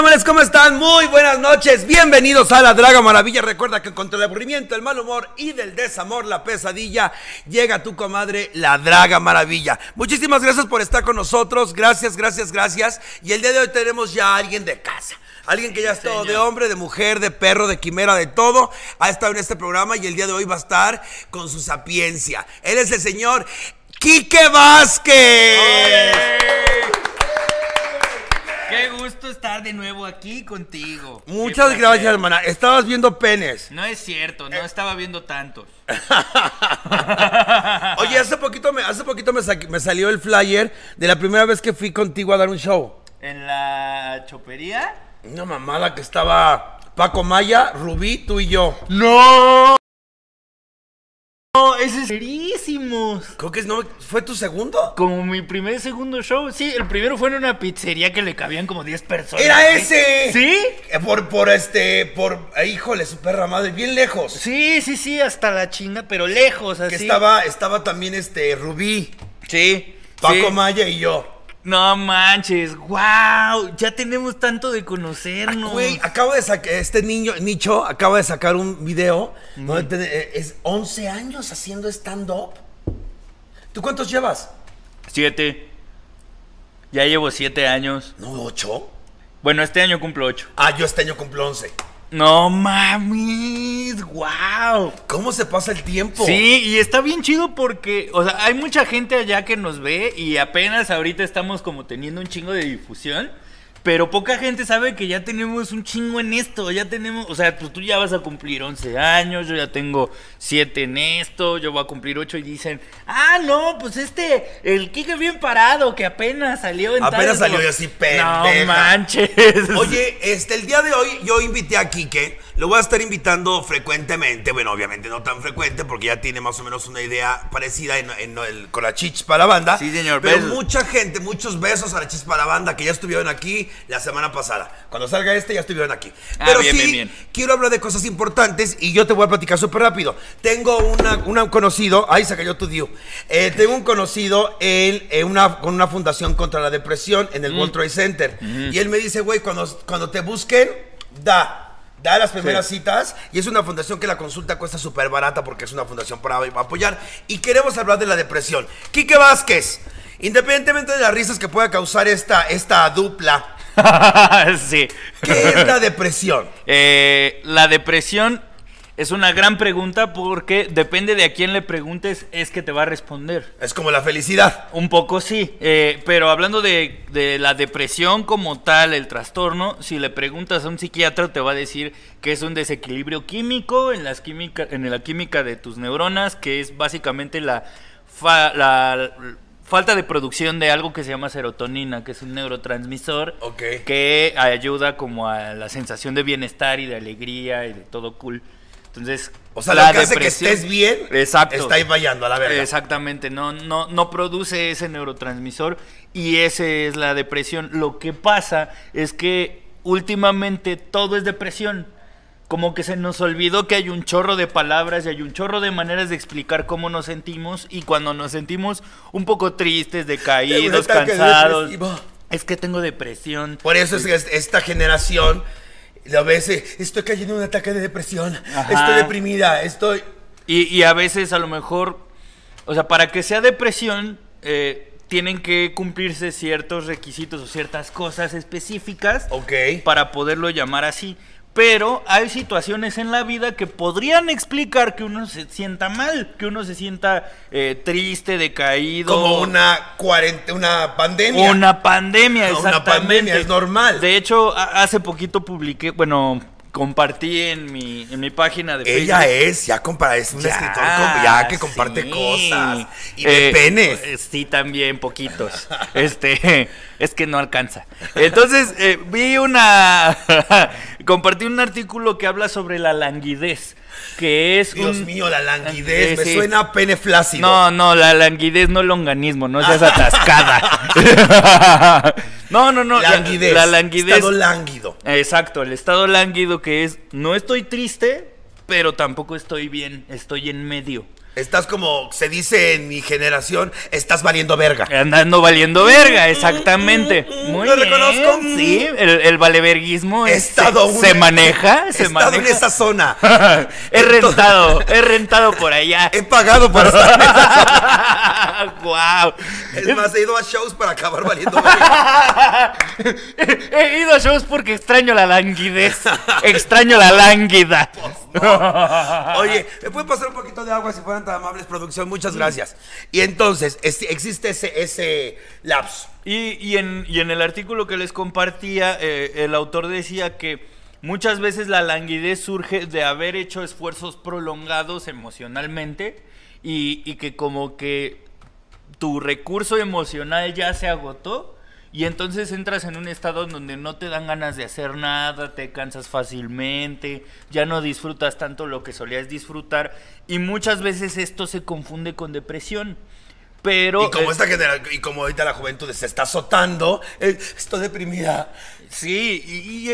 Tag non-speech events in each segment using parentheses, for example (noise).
amores? ¿Cómo están? Muy buenas noches. Bienvenidos a la Draga Maravilla. Recuerda que contra el aburrimiento, el mal humor y del desamor, la pesadilla, llega tu comadre, la Draga Maravilla. Muchísimas gracias por estar con nosotros. Gracias, gracias, gracias. Y el día de hoy tenemos ya a alguien de casa. Alguien que ya ha estado de hombre, de mujer, de perro, de quimera, de todo. Ha estado en este programa y el día de hoy va a estar con su sapiencia. Él es el señor Quique Vázquez. Qué gusto estar de nuevo aquí contigo. Muchas gracias, hermana. Estabas viendo penes. No es cierto, Eh. no estaba viendo tantos. (laughs) Oye, hace poquito, me, hace poquito me, sa- me salió el flyer de la primera vez que fui contigo a dar un show. ¿En la chopería? Una mamada que estaba Paco Maya, Rubí, tú y yo. ¡No! No, ese es serísimos. Creo que no, ¿fue tu segundo? Como mi primer segundo show. Sí, el primero fue en una pizzería que le cabían como 10 personas. ¡Era ¿sí? ese! ¿Sí? Eh, Por, por este, por, eh, híjole, su perra madre, bien lejos. Sí, sí, sí, hasta la chinga, pero lejos, así. Que estaba, estaba también este, Rubí, Sí. Paco sí. Maya y yo. No manches, wow, ya tenemos tanto de conocernos. Güey, acabo de sacar, este niño, Nicho, acaba de sacar un video donde te- eh, es 11 años haciendo stand-up. ¿Tú cuántos llevas? Siete. Ya llevo siete años. No, ¿ocho? Bueno, este año cumplo ocho. Ah, yo este año cumplo 11. No mames, wow. ¿Cómo se pasa el tiempo? Sí, y está bien chido porque, o sea, hay mucha gente allá que nos ve y apenas ahorita estamos como teniendo un chingo de difusión. Pero poca gente sabe que ya tenemos un chingo en esto, ya tenemos, o sea, pues tú ya vas a cumplir 11 años, yo ya tengo 7 en esto, yo voy a cumplir 8 y dicen, ah, no, pues este, el Kike bien parado, que apenas salió en Apenas salió y así, pendeja. No manches. Oye, este, el día de hoy yo invité a Quique, lo voy a estar invitando frecuentemente, bueno, obviamente no tan frecuente porque ya tiene más o menos una idea parecida en, en el, con la chispa la banda. Sí, señor, Pero besos. mucha gente, muchos besos a la chispa la banda que ya estuvieron aquí la semana pasada. Cuando salga este ya estuvieron aquí. Ah, Pero bien, sí, bien, bien. quiero hablar de cosas importantes y yo te voy a platicar súper rápido. Tengo una, una- un conocido, ay, se cayó tu Diu. Eh, tengo un conocido en, en una, con una fundación contra la depresión en Mm. el World Trade Center. Y él me dice, güey, cuando, cuando te busquen, da. Da las primeras Sí. citas y es una fundación que la consulta cuesta súper barata porque es una fundación para apoyar. Y queremos hablar de la depresión. Quique Vázquez, independientemente de las risas que pueda causar esta, esta dupla, (laughs) sí. ¿qué es la (laughs) depresión? Eh, la depresión es una gran pregunta porque depende de a quién le preguntes es que te va a responder. Es como la felicidad. Un poco sí, eh, pero hablando de, de la depresión como tal, el trastorno, si le preguntas a un psiquiatra te va a decir que es un desequilibrio químico en, las química, en la química de tus neuronas, que es básicamente la, fa- la falta de producción de algo que se llama serotonina, que es un neurotransmisor que ayuda como a la sensación de bienestar y de alegría y de todo cool. Entonces, O sea, la lo que hace que estés bien, Exacto. está ahí fallando a la verga. Exactamente, no, no, no produce ese neurotransmisor y ese es la depresión. Lo que pasa es que últimamente todo es depresión. Como que se nos olvidó que hay un chorro de palabras y hay un chorro de maneras de explicar cómo nos sentimos y cuando nos sentimos un poco tristes, decaídos, cansados. depresivo. Es que tengo depresión. Por eso es que es- esta generación lo ves, estoy cayendo en un ataque de depresión, Ajá. estoy deprimida, estoy... Y, y a veces a lo mejor, o sea, para que sea depresión, eh, tienen que cumplirse ciertos requisitos o ciertas cosas específicas Ok. para poderlo llamar así. Pero hay situaciones en la vida que podrían explicar que uno se sienta mal, que uno se sienta eh, triste, decaído. Como una cuarenta, una pandemia. Una pandemia, No, una exactamente. pandemia, es normal. De hecho, hace poquito publiqué, bueno, compartí en mi, en mi página de Ella Facebook. es, ya compara, es un Ya, escritor com- ya que comparte sí. cosas. Y de Eh, penes. eh, Sí, también, poquitos. (laughs) este, (laughs) es que no alcanza. Entonces, eh, vi una. (laughs) compartí un artículo que habla sobre la languidez. Que es. Dios un- mío, la languidez, me sí. suena a pene flácido. No, no, la languidez no el longanismo, no seas (laughs) atascada. (laughs) no, no, no. la- languidez. La, languidez. Estado lánguido. Exacto, el estado lánguido que es no estoy triste, pero tampoco estoy bien, estoy en medio. Estás como se dice en mi generación, estás valiendo verga. Andando valiendo verga, exactamente. Muy Lo bien, reconozco. Sí, el, el valeverguismo He es- estado se, una- se maneja, He se estado en esa zona. (laughs) he rentado, he rentado por allá. (laughs) He pagado por estar en esa wow. (laughs) Es más, he ido a shows para acabar valiendo verga. He ido a shows porque extraño la languidez. Extraño la lánguida. Oye, ¿me puede pasar un poquito de agua si fueran tan amables, producción? Muchas gracias. Y entonces, es- existe ese, ese lapso. Y, y en, y en el artículo que les compartía, eh, el autor decía que muchas veces la languidez surge de haber hecho esfuerzos prolongados emocionalmente y, y que como que tu recurso emocional ya se agotó y entonces entras en un estado en donde no te dan ganas de hacer nada, te cansas fácilmente, ya no disfrutas tanto lo que solías disfrutar y muchas veces esto se confunde con depresión. Pero Y como, esta y como ahorita la juventud se está azotando, eh, estoy deprimida. Sí,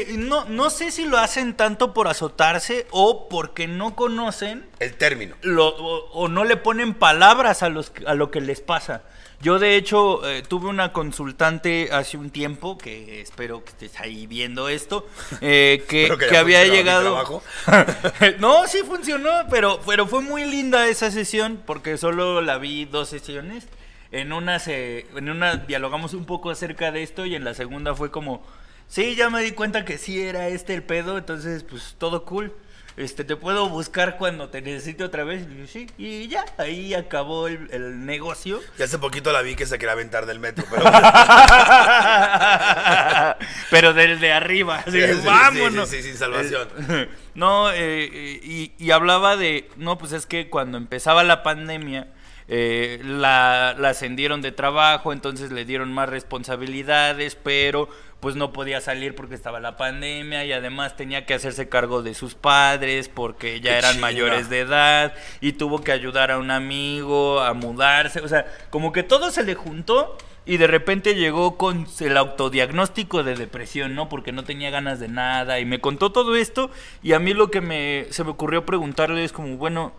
y, no, no sé si lo hacen tanto por azotarse o porque no conocen El término. lo- o, o no le ponen palabras a, los, a lo que les pasa. Yo de hecho eh, tuve una consultante hace un tiempo, que espero que estés ahí viendo esto, eh, (laughs) que, había llegado... (laughs) no, sí funcionó, pero, pero fue muy linda esa sesión porque solo la vi dos sesiones. En una, se, en una dialogamos un poco acerca de esto y en la segunda fue como, sí, ya me di cuenta que sí era este el pedo, entonces pues todo cool. Este, te puedo buscar cuando te necesite otra vez. Y dije, sí, y ya, ahí acabó el, el negocio. Y hace poquito la vi que se quería aventar del metro, pero (laughs) Pero desde arriba, así, Sí, sí, sí, vámonos. sí, sí, sin salvación. Eh, (laughs) no, eh, eh, y, y hablaba de, no, pues es que cuando empezaba la pandemia, eh, la, la ascendieron de trabajo, entonces le dieron más responsabilidades, pero pues no podía salir porque estaba la pandemia y además tenía que hacerse cargo de sus padres porque ya Qué eran chinga. mayores de edad y tuvo que ayudar a un amigo a mudarse, o sea, como que todo se le juntó y de repente llegó con el autodiagnóstico de depresión, ¿no? Porque no tenía ganas de nada y me contó todo esto y a mí lo que me se me ocurrió preguntarle es como, bueno,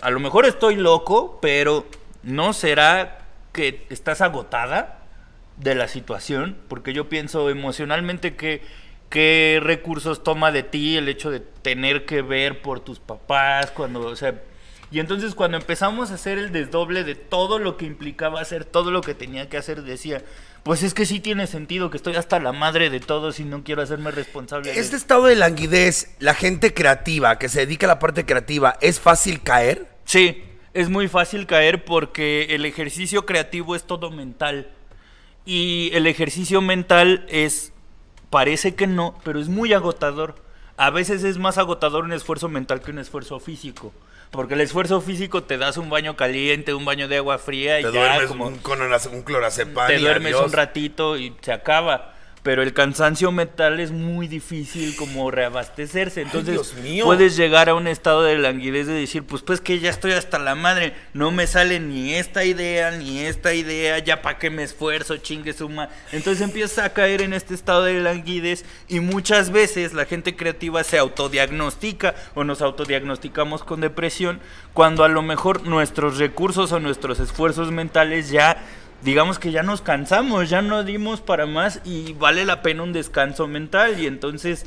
a lo mejor estoy loco, pero ¿no será que estás agotada de la situación? Porque yo pienso emocionalmente que qué recursos toma de ti el hecho de tener que ver por tus papás cuando, o sea, y entonces cuando empezamos a hacer el desdoble de todo lo que implicaba hacer, todo lo que tenía que hacer, decía, pues es que sí tiene sentido que estoy hasta la madre de todos y no quiero hacerme responsable. de este estado de languidez, la gente creativa que se dedica a la parte creativa, ¿es fácil caer? Sí, es muy fácil caer porque el ejercicio creativo es todo mental. Y el ejercicio mental es, parece que no, pero es muy agotador. A veces es más agotador un esfuerzo mental que un esfuerzo físico. Porque el esfuerzo físico te das un baño caliente, un baño de agua fría y Te ya duermes como un, con un clorazepam te duermes adiós. un ratito y se acaba. Pero el cansancio mental es muy difícil como reabastecerse. Entonces puedes llegar a un estado de languidez de decir, pues pues que ya estoy hasta la madre, no me sale ni esta idea, ni esta idea, ya para qué me esfuerzo, chingue suma. Entonces empiezas a caer en este estado de languidez y muchas veces la gente creativa se autodiagnostica o nos autodiagnosticamos con depresión cuando a lo mejor nuestros recursos o nuestros esfuerzos mentales ya digamos que ya nos cansamos, ya no dimos para más y vale la pena un descanso mental y entonces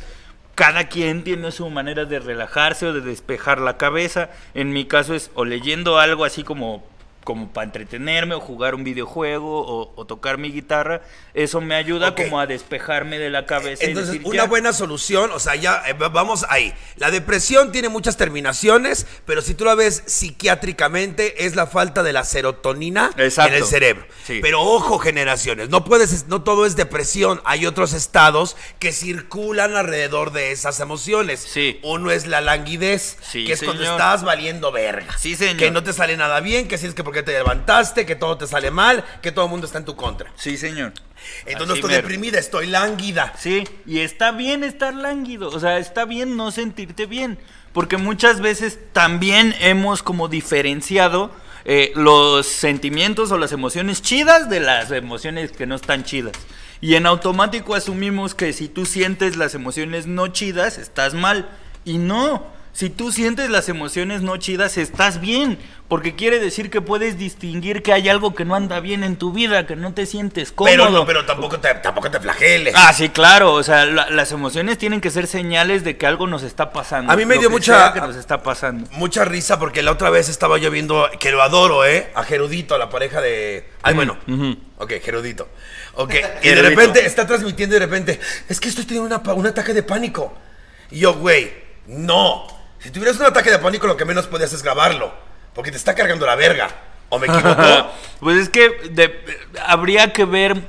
cada quien tiene su manera de relajarse o de despejar la cabeza. En mi caso es o leyendo algo así como como para entretenerme o jugar un videojuego o, o tocar mi guitarra, eso me ayuda como a despejarme de la cabeza. y Entonces, decir, una "Ya". buena solución, o sea, ya eh, va- vamos ahí. La depresión tiene muchas terminaciones, pero si tú la ves psiquiátricamente, es la falta de la serotonina Exacto. en el cerebro. Sí. Pero ojo, generaciones, no puedes, no todo es depresión. Hay otros estados que circulan alrededor de esas emociones. Sí. Uno es la languidez, Sí, que es cuando estás valiendo verga. Sí, señor. Que no te sale nada bien, que si es que porque te levantaste, que todo te sale mal, que todo el mundo está en tu contra. Sí, señor. Entonces no estoy mero. deprimida, estoy lánguida. Sí, y está bien estar lánguido, o sea, está bien no sentirte bien, porque muchas veces también hemos como diferenciado eh, los sentimientos o las emociones chidas de las emociones que no están chidas. Y en automático asumimos que si tú sientes las emociones no chidas, estás mal. Y no, Si tú sientes las emociones no chidas, estás bien, porque quiere decir que puedes distinguir que hay algo que no anda bien en tu vida, que no te sientes cómodo. Pero, no, pero tampoco te, tampoco te flageles. Ah, sí, claro. O sea, la- las emociones tienen que ser señales de que algo nos está pasando. A mí me dio mucha- que nos está pasando. Mucha risa porque la otra vez estaba yo viendo, que lo adoro, ¿eh? A Gerudito, la pareja de... Ay, bueno. ujú. Ok, Gerudito. Ok, (laughs) y de repente está transmitiendo y de repente, es que estoy teniendo una un ataque de pánico. Y yo, güey, no. Si tuvieras un ataque de pánico, lo que menos podías es grabarlo. Porque te está cargando la verga. ¿O me equivoco? (laughs) Pues es que de- habría que ver,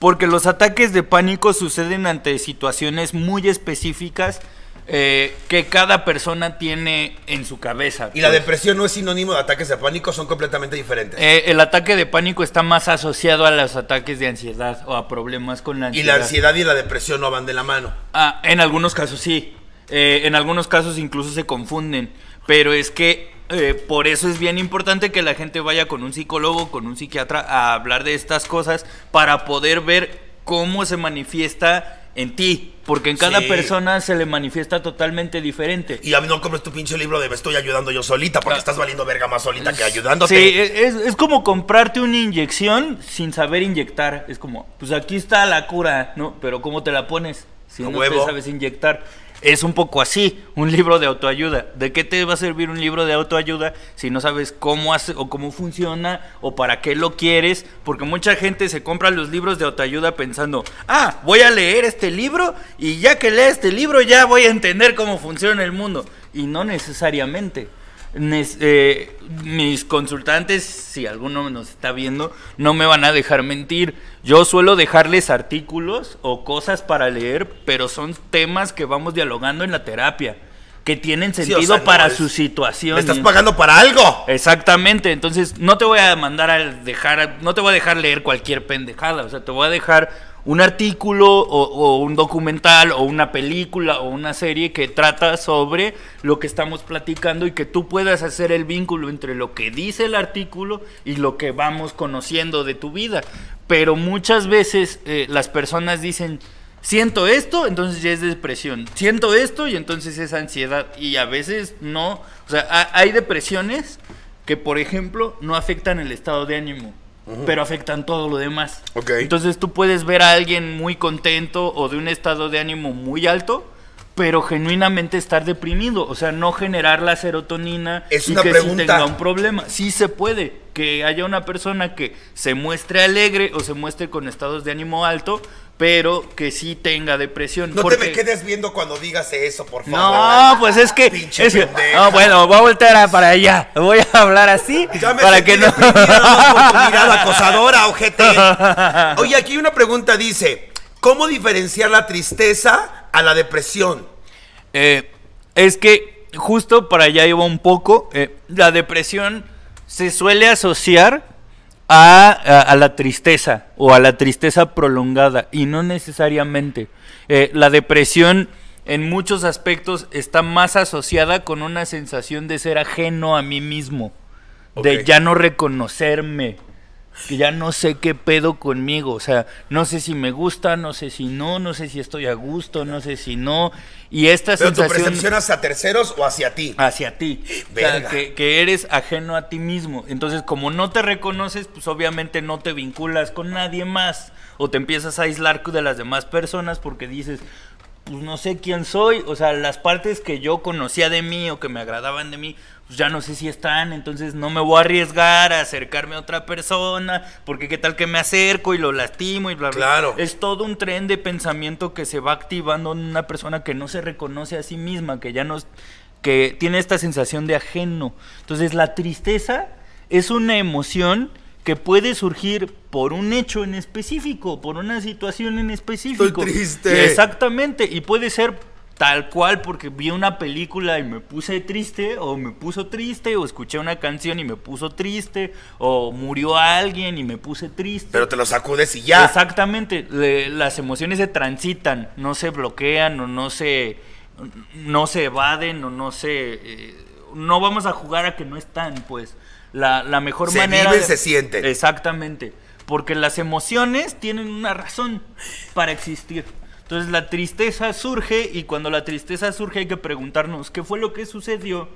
porque los ataques de pánico suceden ante situaciones muy específicas eh, que cada persona tiene en su cabeza. y la pues. depresión no es sinónimo de ataques de pánico, son completamente diferentes. Eh, el ataque de pánico está más asociado a los ataques de ansiedad o a problemas con la y ansiedad. la ansiedad y la depresión no van de la mano. Ah, en algunos casos sí. Eh, en algunos casos incluso se confunden. Pero es que eh, por eso es bien importante que la gente vaya con un psicólogo, con un psiquiatra a hablar de estas cosas para poder ver cómo se manifiesta en ti. Porque en cada Sí. persona se le manifiesta totalmente diferente. Y a mí no compres tu pinche libro de me estoy ayudando yo solita, porque Ah. estás valiendo verga más solita que ayudándote. Sí, es, es como comprarte una inyección sin saber inyectar. Es como, pues aquí está la cura, ¿no? Pero ¿cómo te la pones si no huevo. te sabes inyectar? Es un poco así, un libro de autoayuda. ¿De qué te va a servir un libro de autoayuda si no sabes cómo hace o cómo funciona o para qué lo quieres? Porque mucha gente se compra los libros de autoayuda pensando, ah, voy a leer este libro y ya que lea este libro ya voy a entender cómo funciona el mundo. Y no necesariamente. Eh, mis consultantes, si alguno nos está viendo, no me van a dejar mentir. Yo suelo dejarles artículos o cosas para leer, pero son temas que vamos dialogando en la terapia, que tienen Sí, o sentido sea, no para es- su situación. Estás pagando para algo. Exactamente, entonces no te voy a mandar a dejar, no te voy a dejar leer cualquier pendejada, o sea, te voy a dejar un artículo o, un documental o una película o una serie que trata sobre lo que estamos platicando y que tú puedas hacer el vínculo entre lo que dice el artículo y lo que vamos conociendo de tu vida. Pero muchas veces eh, las personas dicen, siento esto, entonces ya es depresión. Siento esto y entonces es ansiedad. Y a veces no. O sea, ha- hay depresiones que, por ejemplo, no afectan el estado de ánimo, pero afectan todo lo demás. Ok. Entonces tú puedes ver a alguien muy contento o de un estado de ánimo muy alto. Pero genuinamente estar deprimido, o sea, no generar la serotonina Es y una que sí pregunta. tenga un problema. Sí se puede que haya una persona que se muestre alegre o se muestre con estados de ánimo alto, pero que sí tenga depresión. No porque- te me quedes viendo cuando digas eso, por favor. No, pues es que. Pinche es que- pendeja. no, bueno, voy a voltear a- para allá. Voy a hablar así Ya me para que no. por (laughs) tu mirada acosadora, ojete. (laughs) Oye, aquí una pregunta, dice, ¿cómo diferenciar la tristeza a la depresión? Eh, es que justo para allá iba un poco. eh, la depresión se suele asociar a, a- a la tristeza o a la tristeza prolongada y no necesariamente. Eh, la depresión en muchos aspectos está más asociada con una sensación de ser ajeno a mí mismo, de ya no reconocerme. Que ya no sé qué pedo conmigo, o sea, no sé si me gusta, no sé si no, no sé si estoy a gusto, no sé si no. Y esta ¿Pero tu sensación percepción hacia terceros o hacia ti? hacia ti. O sea, Verga. que, que eres ajeno a ti mismo. Entonces, como no te reconoces, pues obviamente no te vinculas con nadie más. O te empiezas a aislar de las demás personas porque dices, pues no sé quién soy. O sea, las partes que yo conocía de mí o que me agradaban de mí, pues ya no sé si están. Entonces no me voy a arriesgar a acercarme a otra persona. Porque qué tal que me acerco y lo lastimo y bla, bla. Claro. Es todo un tren de pensamiento que se va activando en una persona que no se reconoce a sí misma, que ya no que tiene esta sensación de ajeno. Entonces la tristeza es una emoción que puede surgir por un hecho en específico, por una situación en específico. Estoy triste. Exactamente, y puede ser tal cual porque vi una película y me puse triste, o me puso triste, o escuché una canción y me puso triste, o murió alguien y me puse triste. Pero te lo sacudes y ya. Exactamente, le- las emociones se transitan, no se bloquean o no se, no se evaden o no se... eh, no vamos a jugar a que no están, pues. La, la mejor Se manera... viven, de- se sienten. Exactamente, porque las emociones tienen una razón para existir. Entonces la tristeza surge y cuando la tristeza surge hay que preguntarnos qué fue lo que sucedió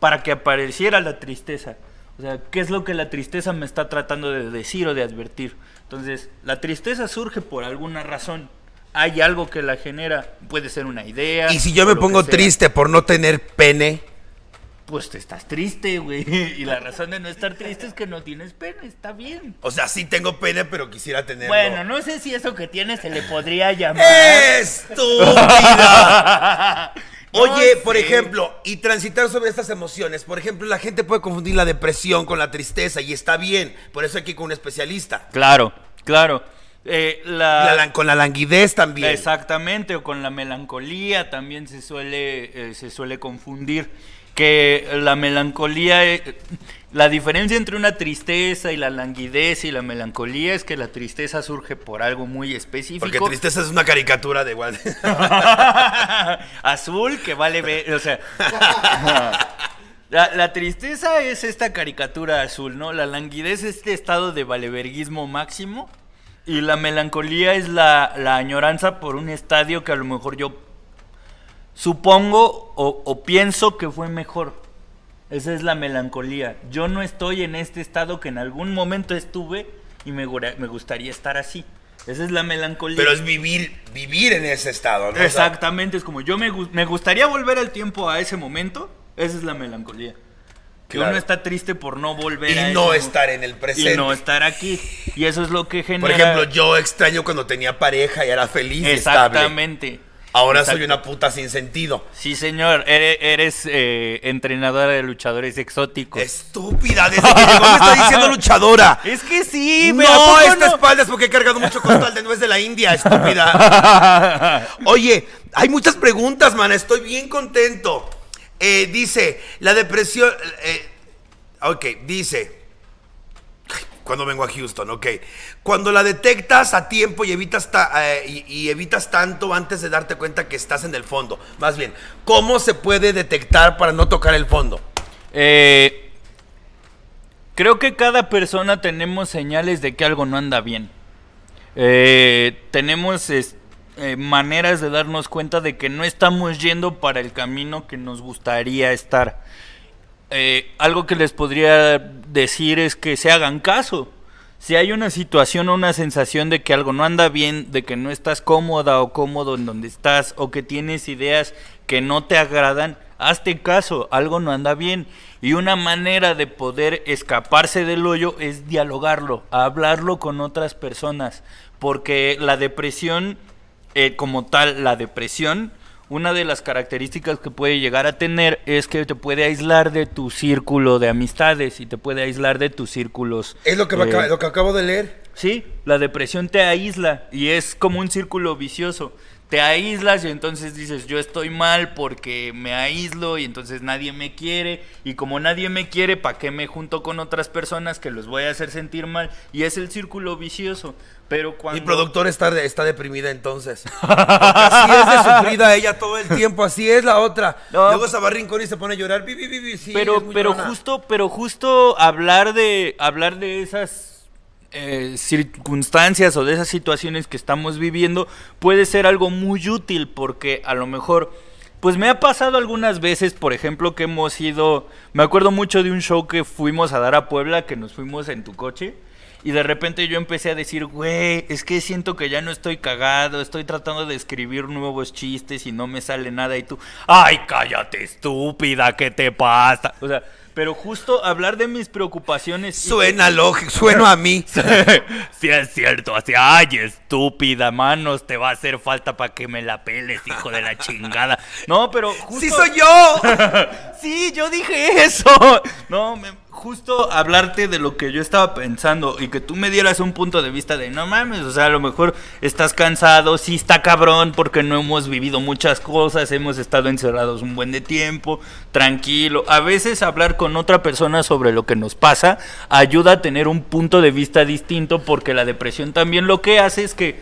para que apareciera la tristeza. O sea, ¿qué es lo que la tristeza me está tratando de decir o de advertir? Entonces, la tristeza surge por alguna razón. Hay algo que la genera, puede ser una idea. Y si yo me pongo triste por no tener pene, Pues te estás triste, güey. (laughs) Y la razón de no estar triste es que no tienes pena, está bien. o sea, sí tengo pene, pero quisiera tenerlo. Bueno, no sé si eso que tienes se le podría llamar. ¡Estúpida! (laughs) No Oye, por ejemplo, y transitar sobre estas emociones. Por ejemplo, la gente puede confundir la depresión con la tristeza y está bien. Por eso hay que ir con un especialista. Claro, claro. Eh, la, La lan- con la languidez también. Exactamente, o con la melancolía también se suele, eh, se suele confundir. Que la melancolía, eh, la diferencia entre una tristeza y la languidez y la melancolía es que la tristeza surge por algo muy específico. Porque tristeza es una caricatura de igual. (laughs) Azul que vale ver, o sea. (laughs) La, la tristeza es esta caricatura azul, ¿no? La languidez es este estado de valeverguismo máximo. Y la melancolía es la, la añoranza por un estadio que a lo mejor yo supongo o, o pienso que fue mejor. Esa es la melancolía. Yo no estoy en este estado que en algún momento estuve y me, me gustaría estar así. Esa es la melancolía. Pero es vivir, vivir en ese estado, ¿no? Exactamente, es como yo me, me gustaría volver al tiempo a ese momento. Esa es la melancolía. Que Claro. uno está triste por no volver a y no estar en el presente. Y no estar aquí. Y eso es lo que genera. Por ejemplo, yo extraño cuando tenía pareja y era feliz y estable. Ahora soy una puta sin sentido. Sí, señor. Eres, eres, eh, entrenadora de luchadores exóticos. Estúpida, desde que llegó me está (laughs) diciendo luchadora. Es que sí, ¿a no, esta no? espalda es porque he cargado mucho costal de nuez de la India, estúpida. (laughs) Oye, hay muchas preguntas, man. Estoy bien contento. Eh, dice, la depresión. eh, ok, dice. Cuando vengo a Houston, ok. Cuando la detectas a tiempo y evitas, ta- eh, y, evitas tanto antes de darte cuenta que estás en el fondo. Más bien, ¿cómo se puede detectar para no tocar el fondo? Eh, creo que cada persona tenemos señales de que algo no anda bien. Eh, tenemos maneras de darnos cuenta de que no estamos yendo para el camino que nos gustaría estar. Eh, algo que les podría decir es que se hagan caso. Si hay una situación o una sensación de que algo no anda bien, de que no estás cómoda o cómodo en donde estás, o que tienes ideas que no te agradan, hazte caso, algo no anda bien. Y una manera de poder escaparse del hoyo es dialogarlo, hablarlo con otras personas, porque la depresión, eh, como tal, la depresión, una de las características que puede llegar a tener es que te puede aislar de tu círculo de amistades y te puede aislar de tus círculos. Es lo que, eh, acaba- lo que acabo de leer. Sí, la depresión te aísla y es como un círculo vicioso. Te aíslas y entonces dices, yo estoy mal porque me aíslo y entonces nadie me quiere y como nadie me quiere, ¿para qué me junto con otras personas que los voy a hacer sentir mal? Y es el círculo vicioso. Pero cuando... Mi productor está, de- está deprimida entonces. Porque así es de sufrida ella todo el tiempo, así es la otra. No. Luego se va a rincón y se pone a llorar. Sí, pero pero llorona. justo pero justo hablar de hablar de esas eh, circunstancias o de esas situaciones que estamos viviendo puede ser algo muy útil porque a lo mejor pues me ha pasado algunas veces por ejemplo que hemos ido me acuerdo mucho de un show que fuimos a dar a Puebla que nos fuimos en tu coche y de repente yo empecé a decir, güey, es que siento que ya no estoy cagado, estoy tratando de escribir nuevos chistes y no me sale nada. Y tú, ay, cállate, estúpida, ¿qué te pasa? O sea, pero justo hablar de mis preocupaciones. Suena lógico, sueno a mí. (laughs) sí, es cierto, así, ay, estúpida, manos, te va a hacer falta para que me la peles, hijo de la (laughs) chingada. No, pero justo... ¡Sí soy yo! (laughs) Sí, yo dije eso. No, me- justo hablarte de lo que yo estaba pensando y que tú me dieras un punto de vista de no mames, o sea, a lo mejor estás cansado, sí está cabrón porque no hemos vivido muchas cosas, hemos estado encerrados un buen de tiempo, tranquilo. A veces hablar con otra persona sobre lo que nos pasa ayuda a tener un punto de vista distinto porque la depresión también lo que hace es que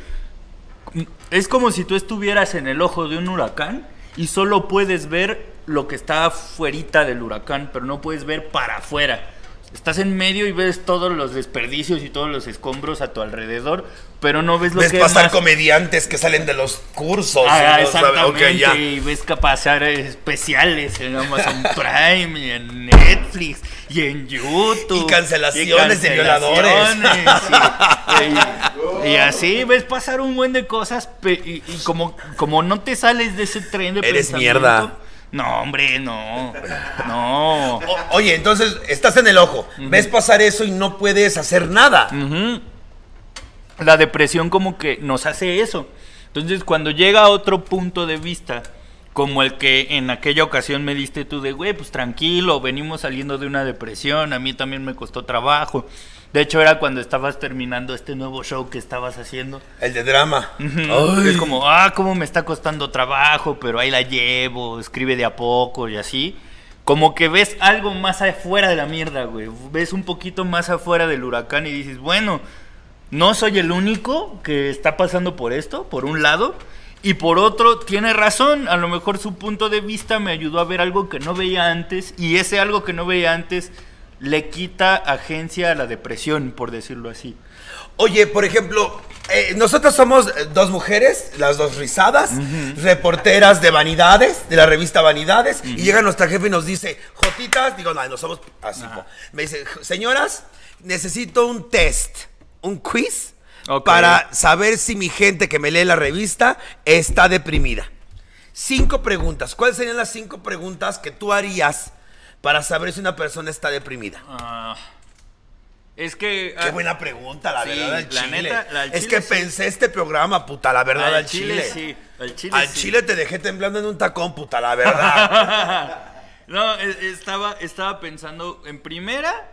es como si tú estuvieras en el ojo de un huracán y solo puedes ver lo que está afuerita del huracán, pero no puedes ver para afuera. Estás en medio y ves todos los desperdicios y todos los escombros a tu alrededor, pero no ves lo Ves que pasar más- comediantes que salen de los cursos. Ah, y exactamente, ya. y ves que pasar especiales en Amazon Prime y en Netflix y en YouTube. Y cancelaciones de cancelaciones, Y, y- y así ves pasar un buen de cosas y, y como, como no te sales de ese tren de Eres pensamiento, mierda. No, hombre, no. No. O- oye, entonces estás en el ojo. Ves pasar eso y no puedes hacer nada. La depresión como que nos hace eso. Entonces, cuando llega a otro punto de vista, como el que en aquella ocasión me diste tú de, güey, pues tranquilo, venimos saliendo de una depresión, a mí también me costó trabajo. De hecho, era cuando estabas terminando este nuevo show que estabas haciendo. El de drama. Es como, ah, cómo me está costando trabajo, pero ahí la llevo, escribe de a poco y así. Como que ves algo más afuera de la mierda, güey. Ves un poquito más afuera del huracán y dices, bueno, no soy el único que está pasando por esto, por un lado. Y por otro, tiene razón. A lo mejor su punto de vista me ayudó a ver algo que no veía antes. Y ese algo que no veía antes le quita agencia a la depresión, por decirlo así. Oye, por ejemplo, eh, nosotros somos eh, dos mujeres, las dos rizadas, reporteras de Vanidades, de la revista Vanidades, y llega nuestra jefe y nos dice, Jotitas, digo, no, no somos así. Me dice, señoras, necesito un test, un quiz, para saber si mi gente que me lee la revista está deprimida. Cinco preguntas. ¿Cuáles serían las cinco preguntas que tú harías para saber si una persona está deprimida? Ah, es que... Qué ah, buena pregunta, la Sí, verdad, al la chile. neta, la al es chile que sí. pensé este programa, puta, la verdad, al, chile. sí, al chile al sí. chile te dejé temblando en un tacón, puta, la verdad. (laughs) No, e- estaba, estaba pensando en primera,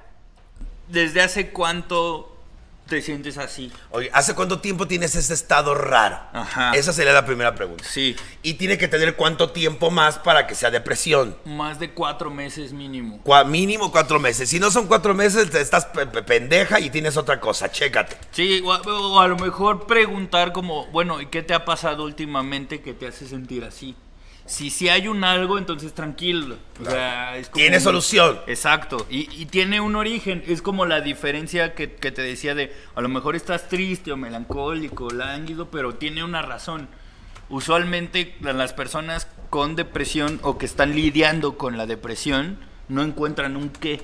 ¿desde hace cuánto te sientes así? Oye, ¿hace cuánto tiempo tienes ese estado raro? Ajá. Esa sería la primera pregunta. Sí, Y tiene que tener cuánto tiempo más para que sea depresión. más de cuatro meses mínimo. Mínimo cuatro meses. Si no son cuatro meses, te estás pe- pe- pendeja y tienes otra cosa. Chécate. Sí, o a, o a lo mejor preguntar como, bueno, ¿y qué te ha pasado últimamente que te hace sentir así? Si sí hay un algo, entonces tranquilo. O sea, es como Tiene un- solución. Exacto, y, y tiene un origen, es como la diferencia que, que te decía de, a lo mejor estás triste o melancólico, lánguido, pero tiene una razón. Usualmente la- las personas con depresión o que están lidiando con la depresión no encuentran un qué.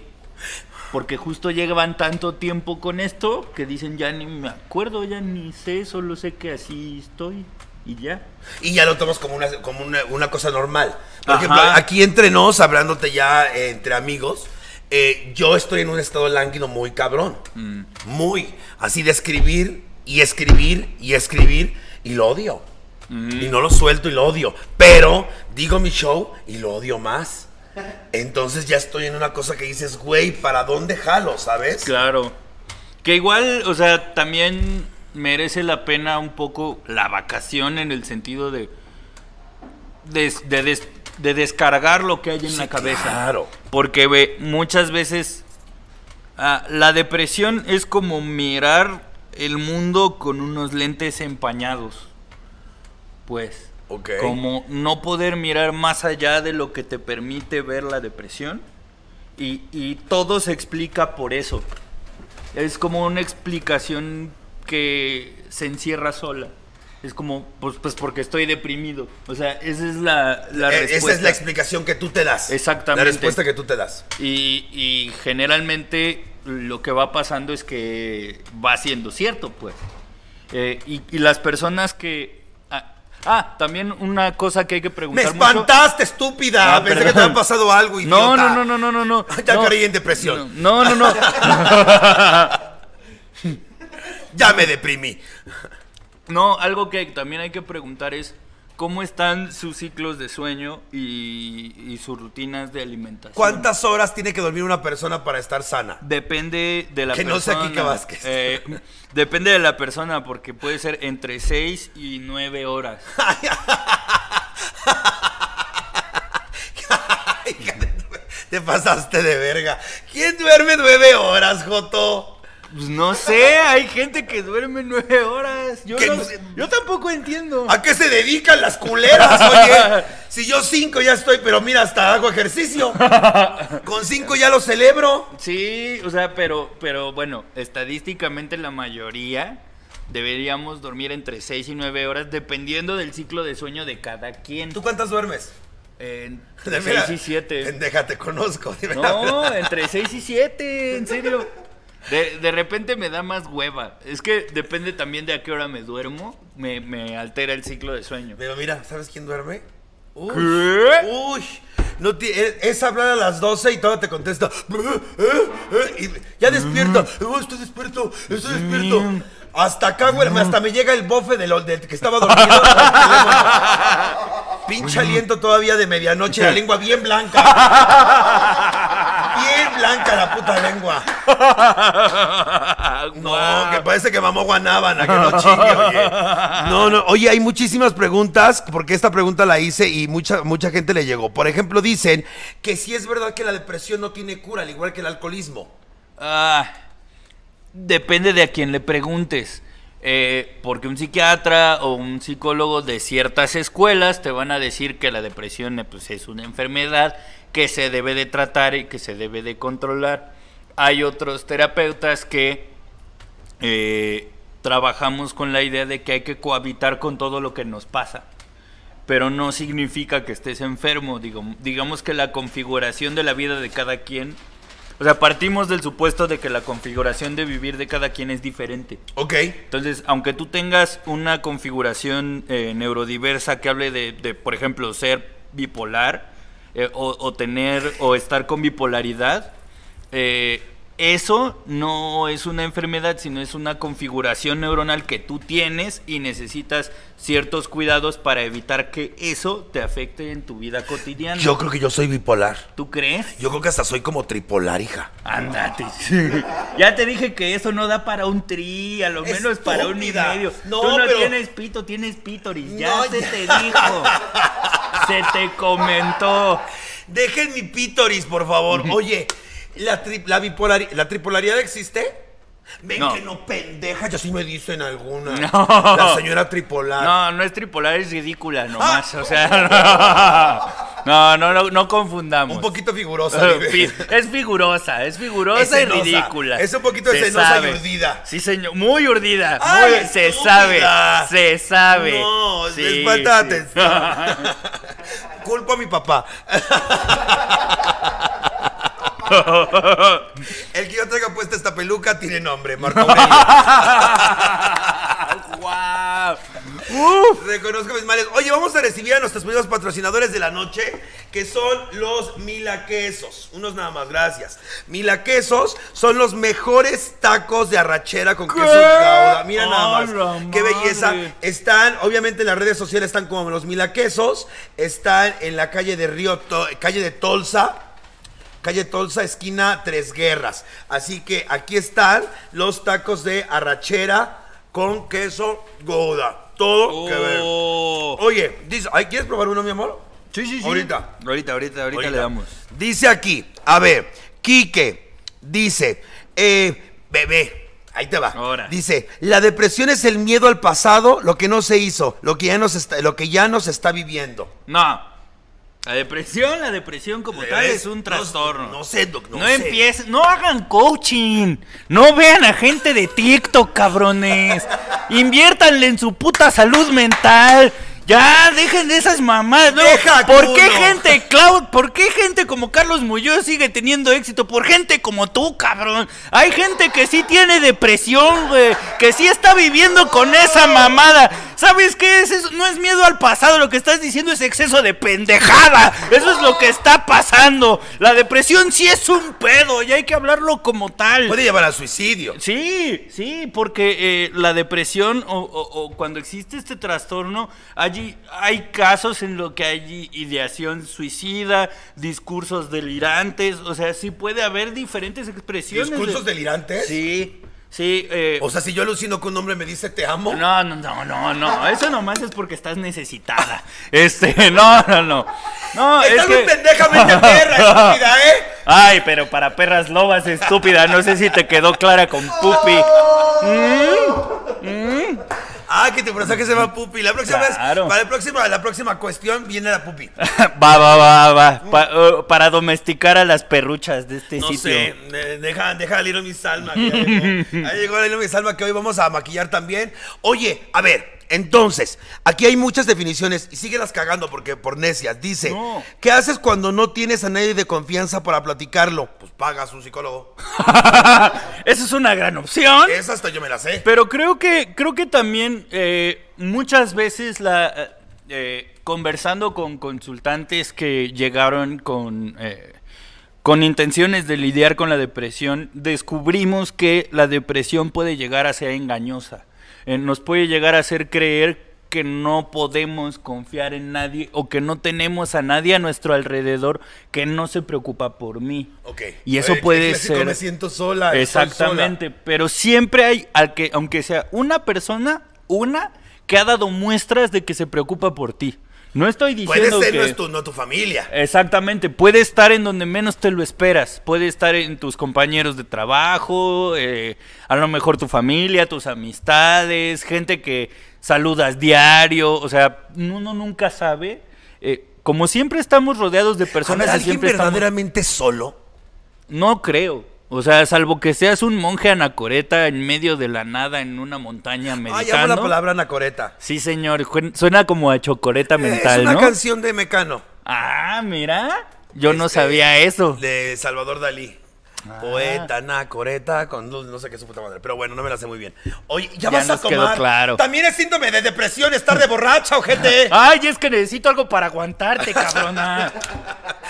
Porque justo llevan tanto tiempo con esto que dicen ya ni me acuerdo, ya ni sé, solo sé que así estoy y ya. Y ya lo tomas como una, como una, una cosa normal. Por Ajá. ejemplo, aquí entre nos, hablándote ya eh, entre amigos, eh, yo estoy en un estado lánguido muy cabrón. Mm. Muy. Así de escribir y escribir y escribir y lo odio. Mm. Y no lo suelto y lo odio. Pero digo mi show y lo odio más. Entonces ya estoy en una cosa que dices, güey, ¿para dónde jalo, sabes? Claro. Que igual, o sea, también merece la pena un poco la vacación en el sentido de. de, de des- de descargar lo que hay en Sí, la cabeza. claro. Porque ve, muchas veces. ah, la depresión es como mirar el mundo con unos lentes empañados. Pues. Ok. Como no poder mirar más allá de lo que te permite ver la depresión. Y, y todo se explica por eso. Es como una explicación que se encierra sola. Es como, pues, pues porque estoy deprimido. O sea, esa es la, la Eh, respuesta. Esa es la explicación que tú te das. Exactamente. La respuesta que tú te das. Y, y generalmente lo que va pasando es que va siendo cierto, pues. Eh, y, y las personas que... Ah, ah, también una cosa que hay que Me preguntar mucho- espantaste, estúpida. Ah, Pensé perdón. que te había pasado algo, idiota. No, no, no, no, no, no, (laughs) no. Ya no, caí en depresión. No, no, no. (laughs) Ya me deprimí. No, algo que también hay que preguntar es cómo están sus ciclos de sueño y, y sus rutinas de alimentación. ¿Cuántas horas tiene que dormir una persona para estar sana? Depende de la Que no persona. sea Kike Vázquez. Eh, depende de la persona porque puede ser entre 6 y 9 horas. (laughs) (laughs) Te pasaste de verga. ¿Quién duerme nueve horas, Joto? Pues no sé, hay gente que duerme nueve horas. Yo, no yo tampoco entiendo. ¿A qué se dedican las culeras? Oye, (laughs) si yo cinco ya estoy, pero mira, hasta hago ejercicio. Con cinco ya lo celebro. Sí, o sea, pero, pero bueno, estadísticamente la mayoría deberíamos dormir entre 6 y 9 horas dependiendo del ciclo de sueño de cada quien. ¿Tú cuántas duermes? Eh, De entre veras, 6 y 7. Pendeja, te conozco. de. No, entre 6 y 7, en serio. (laughs) De, de repente me da más hueva. Es que depende también de a qué hora me duermo. Me, me altera el ciclo de sueño. Pero mira, ¿sabes quién duerme? Uy, ¿Qué? uy. No ti- es, hablar a las 12 y todo te contesta. Y ya despierta. "Oh, estoy despierto, estoy despierto. Hasta acá, güey, hasta me llega el bofe de lo, del que estaba dormido. (laughs) Pinche aliento todavía de medianoche, la lengua bien blanca. (laughs) Blanca la puta lengua. (laughs) No, que parece que mamó guanábana, que no chingue, oye. (laughs) No, no, oye, hay muchísimas preguntas, porque esta pregunta la hice y mucha, mucha gente le llegó. Por ejemplo, dicen que si es verdad que la depresión no tiene cura, al igual que el alcoholismo. Ah, depende de a quién le preguntes. Eh, porque un psiquiatra o un psicólogo de ciertas escuelas te van a decir que la depresión eh, pues, es una enfermedad que se debe de tratar y que se debe de controlar. Hay otros terapeutas que eh, trabajamos con la idea de que hay que cohabitar con todo lo que nos pasa. Pero no significa que estés enfermo. Digo, digamos que la configuración de la vida de cada quien o sea, partimos del supuesto de que la configuración de vivir de cada quien es diferente. Ok. Entonces, aunque tú tengas una configuración eh, neurodiversa que hable de, de, por ejemplo, ser bipolar eh, o, o tener o estar con bipolaridad, eh, eso no es una enfermedad, sino es una configuración neuronal que tú tienes y necesitas ciertos cuidados para evitar que eso te afecte en tu vida cotidiana. Yo creo que yo soy bipolar. ¿Tú crees? Yo creo que hasta soy como tripolar, hija. Ándate. ya te dije que eso no da para un tri, a lo menos para un y medio. No, Tú no pero- tienes pito, tienes pítoris. Ya No, se ya. te dijo. se te comentó. Dejen mi pítoris, por favor. Oye, ¿la, tri- la, bipolari- ¿la tripolaridad existe? Ven No. que no, pendeja, ya sí me dicen alguna. No. La señora tripolar. No, no es tripolar, es ridícula nomás. O sea, (laughs) no, no, no, no confundamos. Un poquito figurosa. (laughs) es figurosa, es figurosa y Escenosa. ridícula. Es un poquito Se escenosa y sabe. urdida. Sí, señor, muy urdida. ¡Ay, muy- se sabe, se sabe. No, Sí, les falta sí. atención. (laughs) Culpo a mi papá. (laughs) El que yo traiga puesta esta peluca tiene nombre, Marco Aurelio. (laughs) ¡Guau! Reconozco mis males. Oye, vamos a recibir a nuestros primeros patrocinadores de la noche, que son los Milaquesos. Unos nada más, gracias. Milaquesos son los mejores tacos de arrachera con queso gouda. Mira nada ¡A la más. Qué belleza. Están, obviamente en las redes sociales están como los Milaquesos. Están en la calle de Río, calle de Tolsa. Calle Tolsa, esquina Tres Guerras. Así que aquí están los tacos de arrachera con queso Gouda. Todo que ver. Oh. Oye, dice, ¿ay, ¿quieres probar uno, mi amor? Sí, sí, sí. Ahorita. Ahorita, ahorita, ahorita, Ahorita. le damos. Dice aquí, a ver, Quique, dice, eh, bebé, ahí te va. Ahora. Dice, la depresión es el miedo al pasado, lo que no se hizo, lo que ya nos está, lo que ya nos está viviendo. No. La depresión, la depresión como tal ¿Ves? es un No- trastorno. No, sé, doc, no, No, sé. empiecen, no hagan coaching. No vean a gente de TikTok, cabrones. Inviértanle en su puta salud mental. Ya, dejen de esas mamadas. Luego, Deja ¿Por qué no. gente, Cloud, por qué gente como Carlos Muñoz sigue teniendo éxito? Por gente como tú, cabrón. Hay gente que sí tiene depresión, güey. Que sí está viviendo con esa mamada. ¿Sabes qué es eso? No es miedo al pasado. Lo que estás diciendo es exceso de pendejada. Eso es lo que está pasando. La depresión sí es un pedo y hay que hablarlo como tal. Puede llevar al suicidio. Sí, sí, porque eh, la depresión o, o- o cuando existe este trastorno, allí hay casos en lo que hay ideación suicida, discursos delirantes, o sea, sí puede haber diferentes expresiones. de- ¿Discursos delirantes? Sí, sí. eh, O sea, si yo alucino que un hombre me dice te amo. no, no, no, no, no, eso nomás es porque estás necesitada. (laughs) Este, no, no, no. No, es Estás muy que... pendejamente (laughs) perra, estúpida, ¿eh? Ay, pero para perras lobas, estúpida. No sé si te quedó clara con Pupi. Ah, que tu personaje se llama Pupi. La próxima Claro. vez, para el próximo, la próxima cuestión viene la Pupi. (laughs) Va, va, va, va. Pa- eh, para domesticar a las perruchas de este No sitio. sé, de- deja, deja a Little Miss llegó. (laughs) Ahí llegó Little Miss Salma que hoy vamos a maquillar también. Oye, a ver, entonces, aquí hay muchas definiciones y síguelas cagando porque por necias. Dice, No. ¿qué haces cuando no tienes a nadie de confianza para platicarlo? Pues pagas un psicólogo. (laughs) Esa es una gran opción. Esa hasta yo me la sé. Pero creo que, creo que también eh, muchas veces la eh, eh, conversando con consultantes que llegaron con, eh, con intenciones de lidiar con la depresión, descubrimos que la depresión puede llegar a ser engañosa. Eh, nos puede llegar a hacer creer que no podemos confiar en nadie o que no tenemos a nadie a nuestro alrededor que no se preocupa por mí. Ok. Y eso El puede ser. Me siento sola. Exactamente, pero siempre hay, al que, aunque sea una persona, una, que ha dado muestras de que se preocupa por ti. No estoy sola. Puede diciendo ser, que... no es tu, no tu familia. Exactamente, puede estar en donde menos te lo esperas, puede estar en tus compañeros de trabajo, eh, a lo mejor tu familia, tus amistades, gente que saludas diario, o sea, uno nunca sabe. eh, como siempre estamos rodeados de personas ¿Habrá que alguien siempre estamos... verdaderamente solo? No creo. O sea, salvo que seas un monje anacoreta en medio de la nada en una montaña Ah, llamo meditando. la palabra anacoreta. Sí, señor. Suena como a chocoreta mental, es una ¿no? canción de Mecano. Ah, mira. Yo no sabía eso. De Salvador Dalí. Ah. Poeta, anacoreta, con luz, no sé qué es su puta madre. Pero bueno, no me la sé muy bien. Oye, Ya ya, vas a tomar. claro. También es síndrome de depresión estar de borracha, ojete. (laughs) Ay, es que necesito algo para aguantarte, cabrona.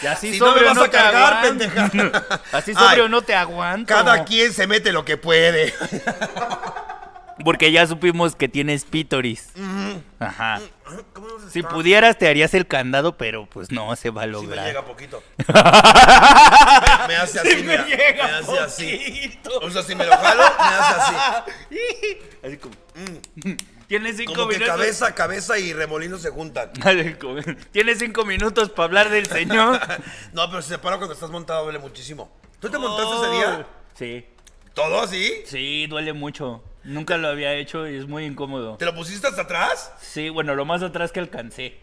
Y así Si no me sobrio vas no, a te cargar, pendeja. (laughs) Así sobrio Ay, no te aguanto. Cada quien se mete lo que puede. (laughs) Porque ya supimos que tienes pítoris. Ajá. ¿Cómo no se Si pudieras te harías el candado, pero pues no se va a Sí me lograr. llega poquito. (laughs) me, me hace así, Sí me mira. llega me hace así. O sea, si me lo jalo, me hace así. (laughs) Así como. Tienes cinco Mm. Como que minutos. cabeza, cabeza y remolino se juntan. (laughs) Tienes cinco minutos para hablar del señor. No, pero si se para cuando estás montado duele muchísimo. ¿Tú te montaste ese día? Sí. ¿Todo así? Sí, duele mucho. Nunca lo había hecho y es muy incómodo. ¿Te lo pusiste hasta atrás? Sí, bueno, lo más atrás que alcancé.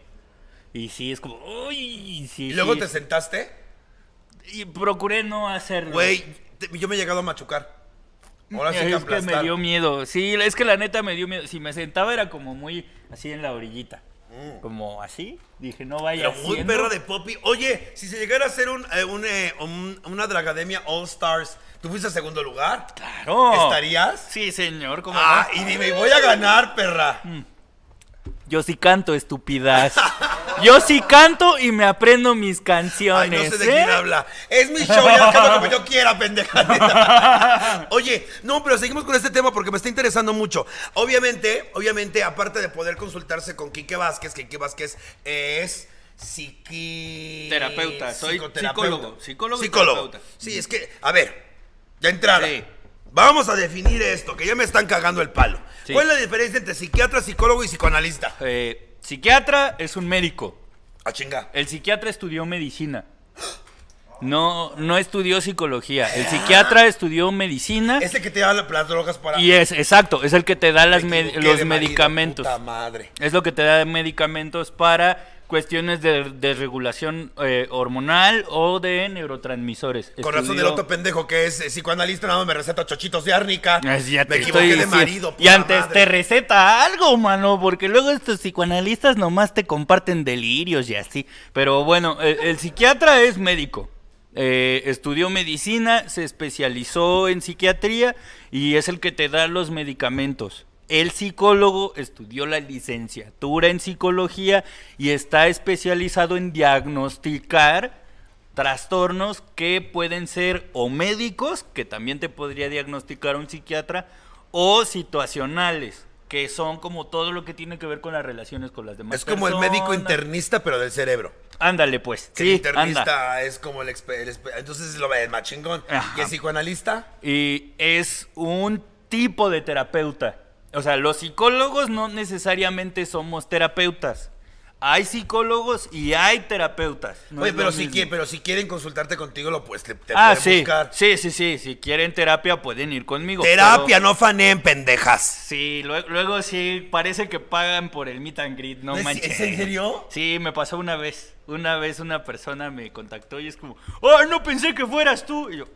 Y sí, es como. Uy, sí. ¿Y luego sí. te sentaste? Y procuré no hacerlo. Güey, yo me he llegado a machucar. Ahora sí que es que me dio miedo. Sí, es que la neta me dio miedo. Si me sentaba era como muy así en la orillita. Como así. Dije, no vaya Mm. Pero muy perra de Poppy. Oye, si se llegara a hacer un, eh, un, eh, un- una Dragademia All Stars, ¿tú fuiste a segundo lugar? Claro. ¿Estarías? Sí, señor. ¿cómo Ah, no? y dime, voy a ganar, perra. Yo sí canto, estúpidas. Yo sí canto y me aprendo mis Ay, canciones. no sé de ¿eh? quién habla. Es mi show, ya canto como yo quiera, pendeja. (laughs) Oye, no, pero seguimos con este tema porque me está interesando mucho. Obviamente, obviamente, aparte de poder consultarse con Quique Vázquez, que Quique Vázquez es psiqui... Terapeuta, soy psicólogo, psicólogo y Psicólogo. terapeuta. Sí, es que, a ver, de entrada. Sí. Vamos a definir esto, que ya me están cagando el palo. Sí. ¿Cuál es la diferencia entre psiquiatra, psicólogo y psicoanalista? Eh, psiquiatra es un médico. A chinga. El psiquiatra estudió medicina. No, no estudió psicología. El psiquiatra estudió medicina Ese que te da la- las drogas para... y es, exacto, es el que te da las Me los marido, medicamentos. puta madre. Es lo que te da medicamentos para cuestiones de, de regulación eh, hormonal o de neurotransmisores. Con razón el Estudió- otro pendejo que es eh, psicoanalista nada más me receta chochitos de árnica. Ya me equivoqué estoy de marido. Y puta antes madre. te receta algo, mano, porque luego estos psicoanalistas nomás te comparten delirios y así. Pero bueno, el, el psiquiatra es médico. Eh, estudió medicina, se especializó en psiquiatría y es el que te da los medicamentos. El psicólogo estudió la licenciatura en psicología y está especializado en diagnosticar trastornos que pueden ser o médicos, que también te podría diagnosticar un psiquiatra, o situacionales, que son como todo lo que tiene que ver con las relaciones con las demás Es como el médico internista, pero del cerebro. Ándale, pues. Que el Sí, internista anda. es como el, el Entonces lo ve el más chingón. Ajá. ¿Y el psicoanalista? Y es un tipo de terapeuta. O sea, los psicólogos no necesariamente somos terapeutas. hay psicólogos y hay terapeutas. No Oye, pero si, quieren, pero si quieren consultarte contigo, lo pues te, te Ah, pueden sí, buscar. sí, sí, sí. Si quieren terapia pueden ir conmigo. Terapia, pero- no faneen, pendejas. Sí, luego, luego sí, parece que pagan por el meet and greet, no ¿Es- manches. es en serio? Sí, me pasó una vez. Una vez una persona me contactó y es como, ¡oh, no pensé que fueras tú! Y yo,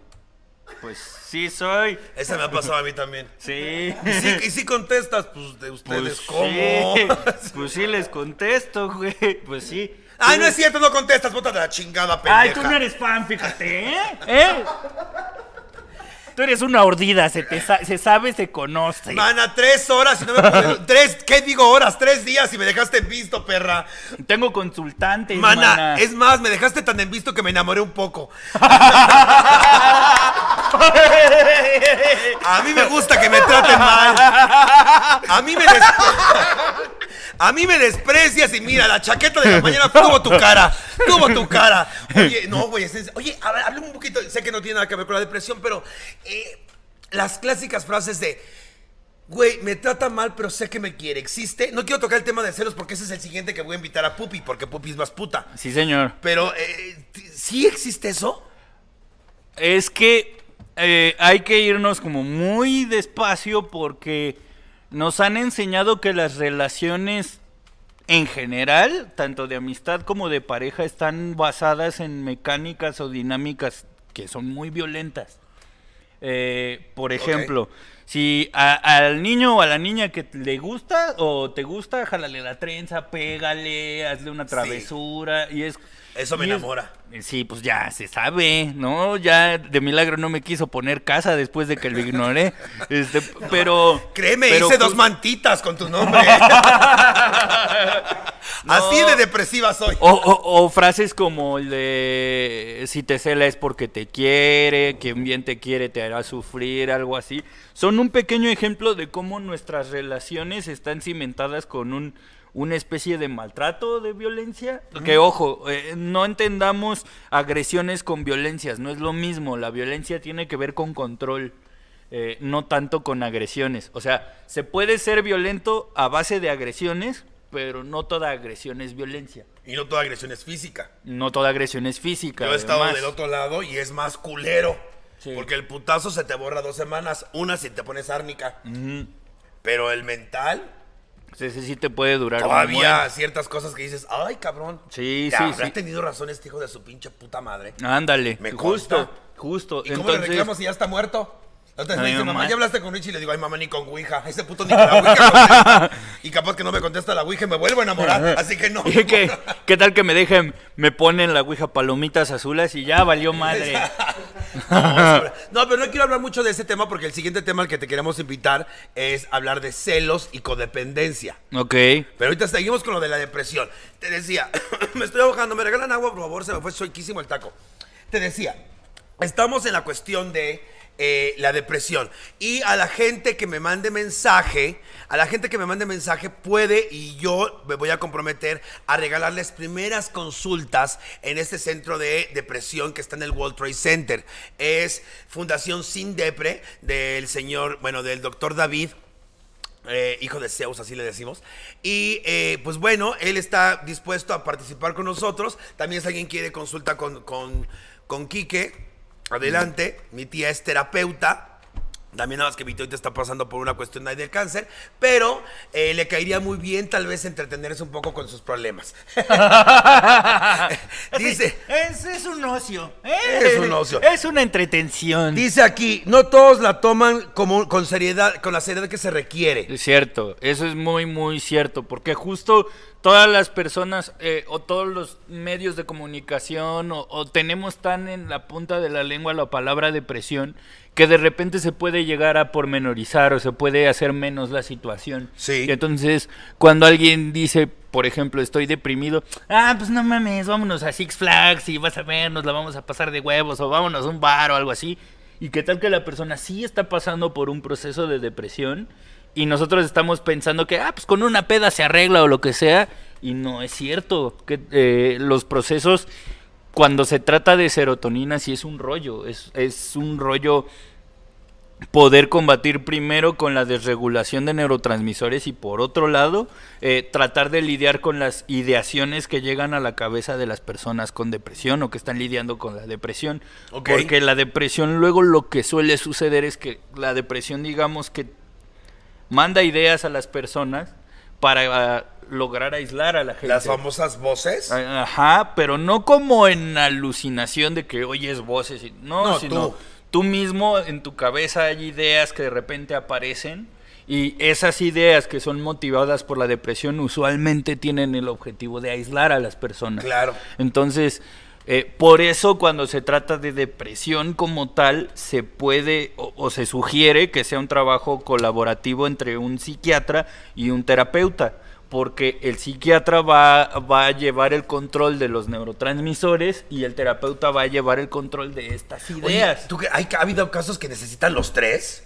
pues sí soy. Esa me ha pasado a mí también. Sí. Y si, y si contestas, pues de ustedes, Pues ¿cómo? sí, (laughs) pues sí les contesto, güey. Pues sí. Ay, no es cierto, no contestas, bota de la chingada, pendeja. Ay, tú no eres fan, fíjate, ¿eh? (laughs) ¿Eh? Tú eres una ordida, se, te sa- se sabe, se conoce. Mana, tres horas y no me (laughs) Tres, ¿qué digo horas? Tres días y me dejaste en visto, perra. Tengo consultantes, Mana, mana. es más, me dejaste tan en visto que me enamoré un poco. (laughs) A mí me gusta que me traten mal. A mí me (laughs) A mí me desprecias y mira, la chaqueta de la mañana (laughs) tuvo tu cara. Tuvo tu cara. (laughs) Oye, no, güey. Oye, háblame un poquito. Sé que no tiene nada que ver con la depresión, pero eh, las clásicas frases de. Güey, me trata mal, pero sé que me quiere. ¿Existe? No quiero tocar el tema de celos porque ese es el siguiente que voy a invitar a Pupi, porque Pupi es más puta. Sí, señor. Pero, eh, ¿sí existe eso? Es que eh, hay que irnos como muy despacio porque nos han enseñado que las relaciones en general, tanto de amistad como de pareja, están basadas en mecánicas o dinámicas que son muy violentas. Eh, por ejemplo, si a- al niño o a la niña que le gusta o te gusta, jálale la trenza, pégale, hazle una travesura y es... Eso me enamora. Sí, pues ya se sabe, ¿no? Ya de milagro no me quiso poner casa después de que lo ignoré. (laughs) Este, pero. Créeme, pero hice dos mantitas con tu nombre. (laughs) (laughs) Así de depresiva soy. O, o- o frases como el de si te cela es porque te quiere, quien bien te quiere te hará sufrir, algo así. Son un pequeño ejemplo de cómo nuestras relaciones están cimentadas con un, una especie de maltrato, de violencia. Que ojo, eh, no entendamos agresiones con violencias, no es lo mismo. La violencia tiene que ver con control. eh, no tanto con agresiones. O sea, se puede ser violento a base de agresiones, pero no toda agresión es violencia. Y no toda agresión es física. No toda agresión es física. Yo he estado además. del otro lado y es más culero. Sí. Porque el putazo se te borra dos semanas. Una si te pones árnica. Pero el mental, Sí, sí, sí te puede durar todavía ciertas cosas que dices, ay, cabrón. Sí, sí, habrá sí. tenido razón este hijo de su pinche puta madre. Ándale. Me justo, consta. justo. ¿Y cómo le Entonces, reclamo si ya está muerto? La otra vez me dice, mamá. mamá, ya hablaste con Richie y le digo, ay, mamá, ni con Ouija. Ese puto ni con la Ouija. Y capaz que no me contesta la Ouija y me vuelvo a enamorar. Así que no. (laughs) ¿Qué, qué tal que me dejen, me ponen la ouija palomitas azules y ya valió madre? (laughs) (laughs) No, pero no quiero hablar mucho de ese tema porque el siguiente tema al que te queremos invitar es hablar de celos y codependencia. ok. Pero ahorita seguimos con lo de la depresión. Te decía, (coughs) me estoy ahogando, me regalan agua, por favor, se me fue soiquísimo el taco. Te decía, estamos en la cuestión de eh, la depresión. Y a la gente que me mande mensaje, a la gente que me mande mensaje puede y yo me voy a comprometer a regalarles primeras consultas en este centro de depresión que está en el World Trade Center. Es Fundación Sin Depre del señor, bueno, del doctor David. Eh, hijo de Zeus, así le decimos. Y eh, pues bueno, él está dispuesto a participar con nosotros. También si alguien quiere consulta con, con, con Quique, adelante. Mi tía es terapeuta. También nada más que tía te está pasando por una cuestión ahí del cáncer, pero eh, le caería muy bien tal vez entretenerse un poco con sus problemas. (laughs) Dice, Es, es un ocio. ¿eh? Es un ocio. Es una entretención. dice aquí, no todos la toman como con seriedad, con la seriedad que se requiere. Es cierto, eso es muy, muy cierto, porque justo todas las personas eh, o todos los medios de comunicación o, o tenemos tan en la punta de la lengua la palabra depresión que de repente se puede llegar a pormenorizar o se puede hacer menos la situación. Sí. Y entonces, cuando alguien dice, por ejemplo, estoy deprimido, ah, pues no mames, vámonos a Six Flags y vas a ver, nos la vamos a pasar de huevos o vámonos a un bar o algo así. Y qué tal que la persona sí está pasando por un proceso de depresión y nosotros estamos pensando que, ah, pues con una peda se arregla o lo que sea. Y no es cierto. Que eh, los procesos, cuando se trata de serotonina, sí es un rollo. Es, es un rollo poder combatir primero con la desregulación de neurotransmisores y por otro lado eh, tratar de lidiar con las ideaciones que llegan a la cabeza de las personas con depresión o que están lidiando con la depresión. Porque la depresión luego lo que suele suceder es que la depresión digamos que manda ideas a las personas para lograr aislar a la gente. Las famosas voces. Ajá, pero no como en alucinación de que oyes voces. y- no, No, sino tú. tú. mismo en tu cabeza hay ideas que de repente aparecen y esas ideas que son motivadas por la depresión usualmente tienen el objetivo de aislar a las personas. Claro. Entonces, eh, por eso cuando se trata de depresión como tal, se puede o, o se sugiere que sea un trabajo colaborativo entre un psiquiatra y un terapeuta, porque el psiquiatra va, va a llevar el control de los neurotransmisores y el terapeuta va a llevar el control de estas Oye, ideas. ¿tú que hay, ha habido casos que necesitan los tres?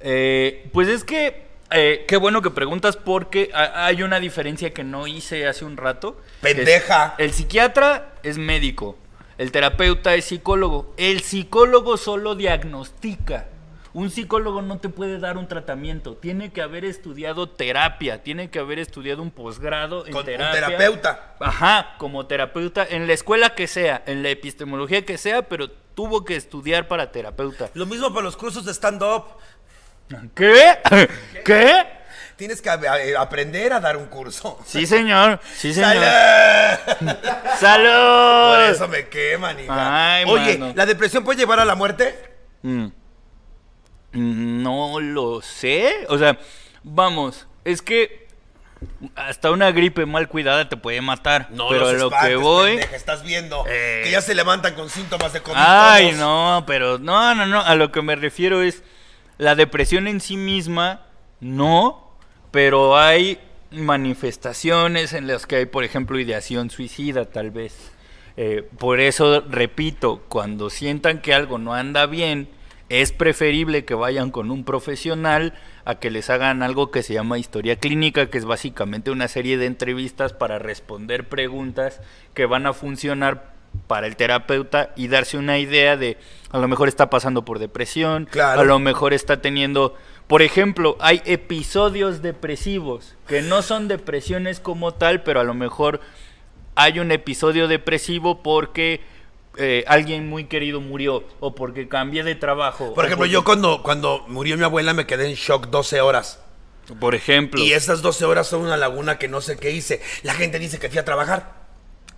Eh, pues es que, eh, qué bueno que preguntas porque ha- hay una diferencia que no hice hace un rato. Pendeja. Es- el psiquiatra es médico, el terapeuta es psicólogo. El psicólogo solo diagnostica. Un psicólogo no te puede dar un tratamiento. Tiene que haber estudiado terapia, tiene que haber estudiado un posgrado en Con un terapia. terapeuta. Ajá, como terapeuta, en la escuela que sea, en la epistemología que sea, pero tuvo que estudiar para terapeuta. Lo mismo para los cursos de stand-up. ¿Qué? (laughs) ¿Qué? Tienes que eh, aprender a dar un curso. Sí, señor. Sí, (laughs) señor. ¡Salud! (laughs) ¡Salud! Por eso me queman, hija. Ay, Oye, mano. ¿la depresión puede llevar a la muerte? Mm. No lo sé. O sea, vamos, es que hasta una gripe mal cuidada te puede matar. pero a lo que voy. pendeja, estás viendo Eh. que ya se levantan con síntomas de COVID. Ay, todos. no, pero no, no, no. A lo que me refiero es la depresión en sí misma, no, pero hay manifestaciones en las que hay, por ejemplo, ideación suicida, tal vez. Eh, por eso, repito, cuando sientan que algo no anda bien, es preferible que vayan con un profesional a que les hagan algo que se llama historia clínica, que es básicamente una serie de entrevistas para responder preguntas que van a funcionar para el terapeuta y darse una idea de a lo mejor está pasando por depresión, Claro. a lo mejor está teniendo, por ejemplo, hay episodios depresivos que no son depresiones como tal, pero a lo mejor hay un episodio depresivo porque eh, alguien muy querido murió o porque cambié de trabajo. Por ejemplo, porque- yo cuando, cuando murió mi abuela me quedé en shock 12 horas. por ejemplo, Y esas 12 horas son una laguna que no sé qué hice. La gente dice que fui a trabajar.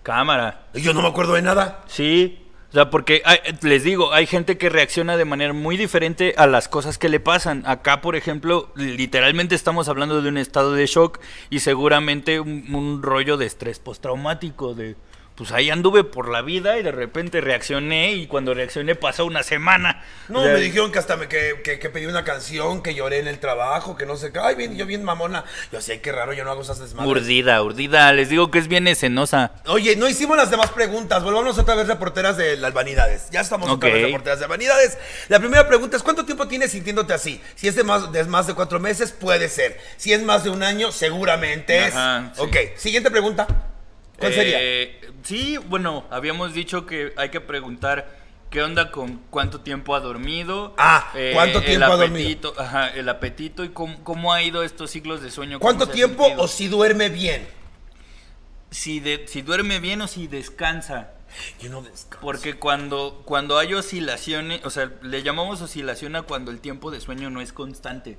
cámara. Y yo no me acuerdo de nada. Sí, o sea, porque hay- les digo, hay gente que reacciona de manera muy diferente a las cosas que le pasan. Acá, por ejemplo, literalmente estamos hablando de un estado de shock y seguramente un, un rollo de estrés postraumático, de pues ahí anduve por la vida y de repente reaccioné y cuando reaccioné pasó una semana. No, O sea, me dijeron que hasta me, que, que, que pedí una canción, que lloré en el trabajo, que no sé qué. Ay, bien, yo bien mamona. Yo sé, qué raro, yo no hago esas desmadres. Urdida, urdida, les digo que es bien escenosa. Oye, no hicimos las demás preguntas. Volvamos otra vez reporteras de las vanidades. Ya estamos otra Ok. vez reporteras de vanidades. La primera pregunta es: ¿cuánto tiempo tienes sintiéndote así? Si es de más de, más de cuatro meses, puede ser. Si es más de un año, seguramente Ajá, es. sí. Ok, siguiente pregunta. ¿Cuál sería? Eh, Sí, bueno, habíamos dicho que hay que preguntar qué onda con cuánto tiempo ha dormido. Ah, ¿cuánto el tiempo ha dormido? apetito, Ajá, el apetito y cómo, cómo ha ido estos ciclos de sueño. ¿Cuánto tiempo o si duerme bien? si, de- si duerme bien o si descansa. Yo no descanso. Porque cuando, cuando hay oscilaciones, o sea, le llamamos oscilación a cuando el tiempo de sueño no es constante.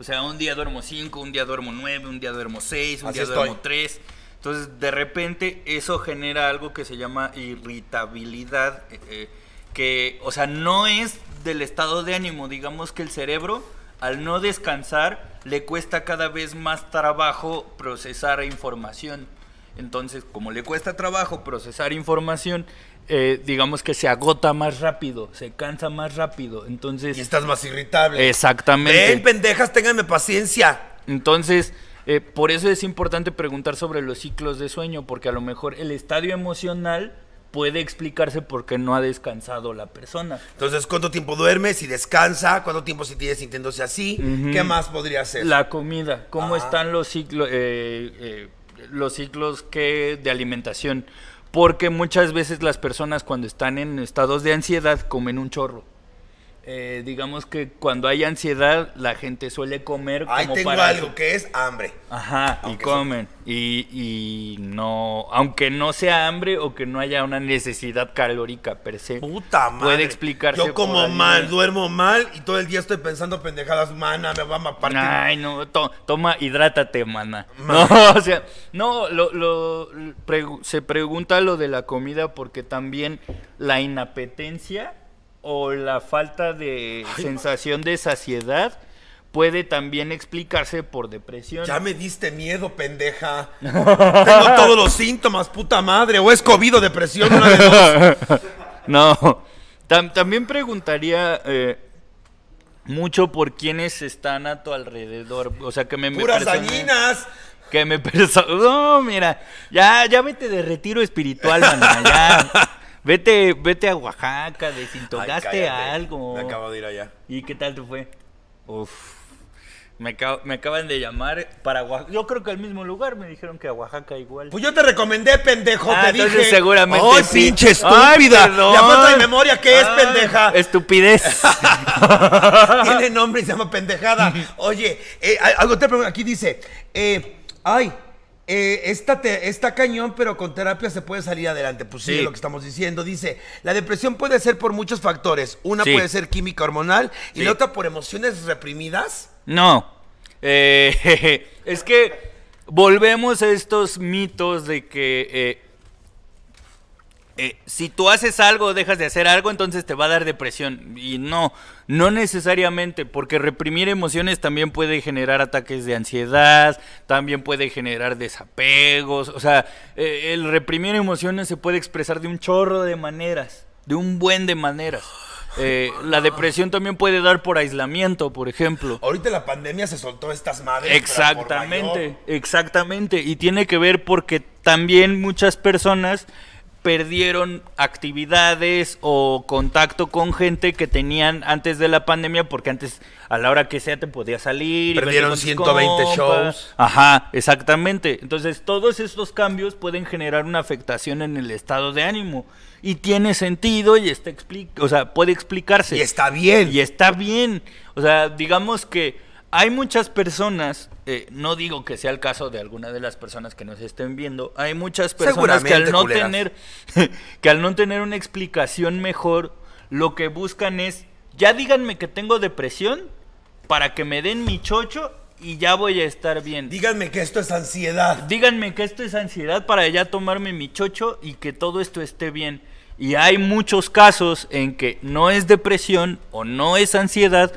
O sea, un día duermo 5, un día duermo 9, un día duermo 6, un Así día duermo 3. Entonces, de repente, eso genera algo que se llama irritabilidad, eh, eh, que, o sea, no es del estado de ánimo, digamos que el cerebro, al no descansar, le cuesta cada vez más trabajo procesar información. Entonces, como le cuesta trabajo procesar información, eh, digamos que se agota más rápido, se cansa más rápido. Entonces, Y estás más irritable. exactamente. Ven, pendejas, ténganme paciencia. Entonces, eh, por eso es importante preguntar sobre los ciclos de sueño, porque a lo mejor el estadio emocional puede explicarse por qué no ha descansado la persona. Entonces, ¿cuánto tiempo duerme? Si descansa, ¿cuánto tiempo si tiene sintiéndose así? ¿Qué más podría ser? La comida, cómo están los ciclos, eh, eh, los ciclos que de alimentación, porque muchas veces las personas cuando están en estados de ansiedad comen un chorro. Eh, digamos que cuando hay ansiedad, la gente suele comer Ahí como tengo para... algo que es hambre. Ajá, y comen. Y, y no, aunque no sea hambre o que no haya una necesidad calórica per se. Puta madre. Puede explicarse Yo como por mal, duermo mal y todo el día estoy pensando pendejadas, mana, me va a partir. Ay, no, to- toma, hidrátate, mana. Ma- No, (laughs) o sea, no, lo, lo- pregu- se pregunta lo de la comida porque también la inapetencia o la falta de sensación de saciedad puede también explicarse por depresión. Ya me diste miedo, pendeja. Tengo (laughs) todos los síntomas, puta madre. O es COVID o depresión, una de dos. (laughs) No, tam- también preguntaría eh, mucho por quiénes están a tu alrededor. O sea, que me... Puras dañinas. Que me (laughs) No, mira, ya, ya vete de retiro espiritual, mana, ya. Vete, vete a Oaxaca, Ay, desintogaste cállate. algo. Me acabo de ir allá. ¿Y qué tal te fue? Uf. Me, acab- me acaban de llamar para Oaxaca. Yo creo que al mismo lugar me dijeron que a Oaxaca igual. Pues yo te recomendé, pendejo, Ah, te entonces dije. seguramente ¡Ay, sí. pinche Ay, estúpida! perdón. La falta de memoria, ¿qué es, Ay, pendeja? Estupidez. (laughs) Tiene nombre y se llama pendejada. (laughs) Oye, eh, algo te pregunto. Aquí dice, eh, ay, eh, esta te- está cañón, pero con terapia se puede salir adelante. Pues sí, Sí. es lo que estamos diciendo. Dice, la depresión puede ser por muchos factores. Una Sí. puede ser química hormonal y Sí. la otra por emociones reprimidas. No. Eh, (laughs) es que volvemos a estos mitos de que eh, eh, si tú haces algo o dejas de hacer algo, entonces te va a dar depresión. Y no, no necesariamente, porque reprimir emociones también puede generar ataques de ansiedad, también puede generar desapegos. O sea, eh, el reprimir emociones se puede expresar de un chorro de maneras, de un buen de maneras. Eh, la depresión también puede dar por aislamiento, por ejemplo. Ahorita la pandemia se soltó estas madres. Exactamente, exactamente. Y tiene que ver porque también muchas personas perdieron actividades o contacto con gente que tenían antes de la pandemia porque antes a la hora que sea te podías salir. Perdieron con tus 120 compas. shows. Ajá, exactamente. Entonces todos estos cambios pueden generar una afectación en el estado de ánimo. Y tiene sentido y está expli- o sea, puede explicarse. Y está bien. Y está bien. O sea, digamos que hay muchas personas, eh, no digo que sea el caso de alguna de las personas que nos estén viendo, hay muchas personas que al no culeras. tener (laughs) que al no tener una explicación mejor, lo que buscan es, ya díganme que tengo depresión para que me den mi chocho y ya voy a estar bien. Díganme que esto es ansiedad. Díganme que esto es ansiedad para ya tomarme mi chocho y que todo esto esté bien. Y hay muchos casos en que no es depresión o no es ansiedad,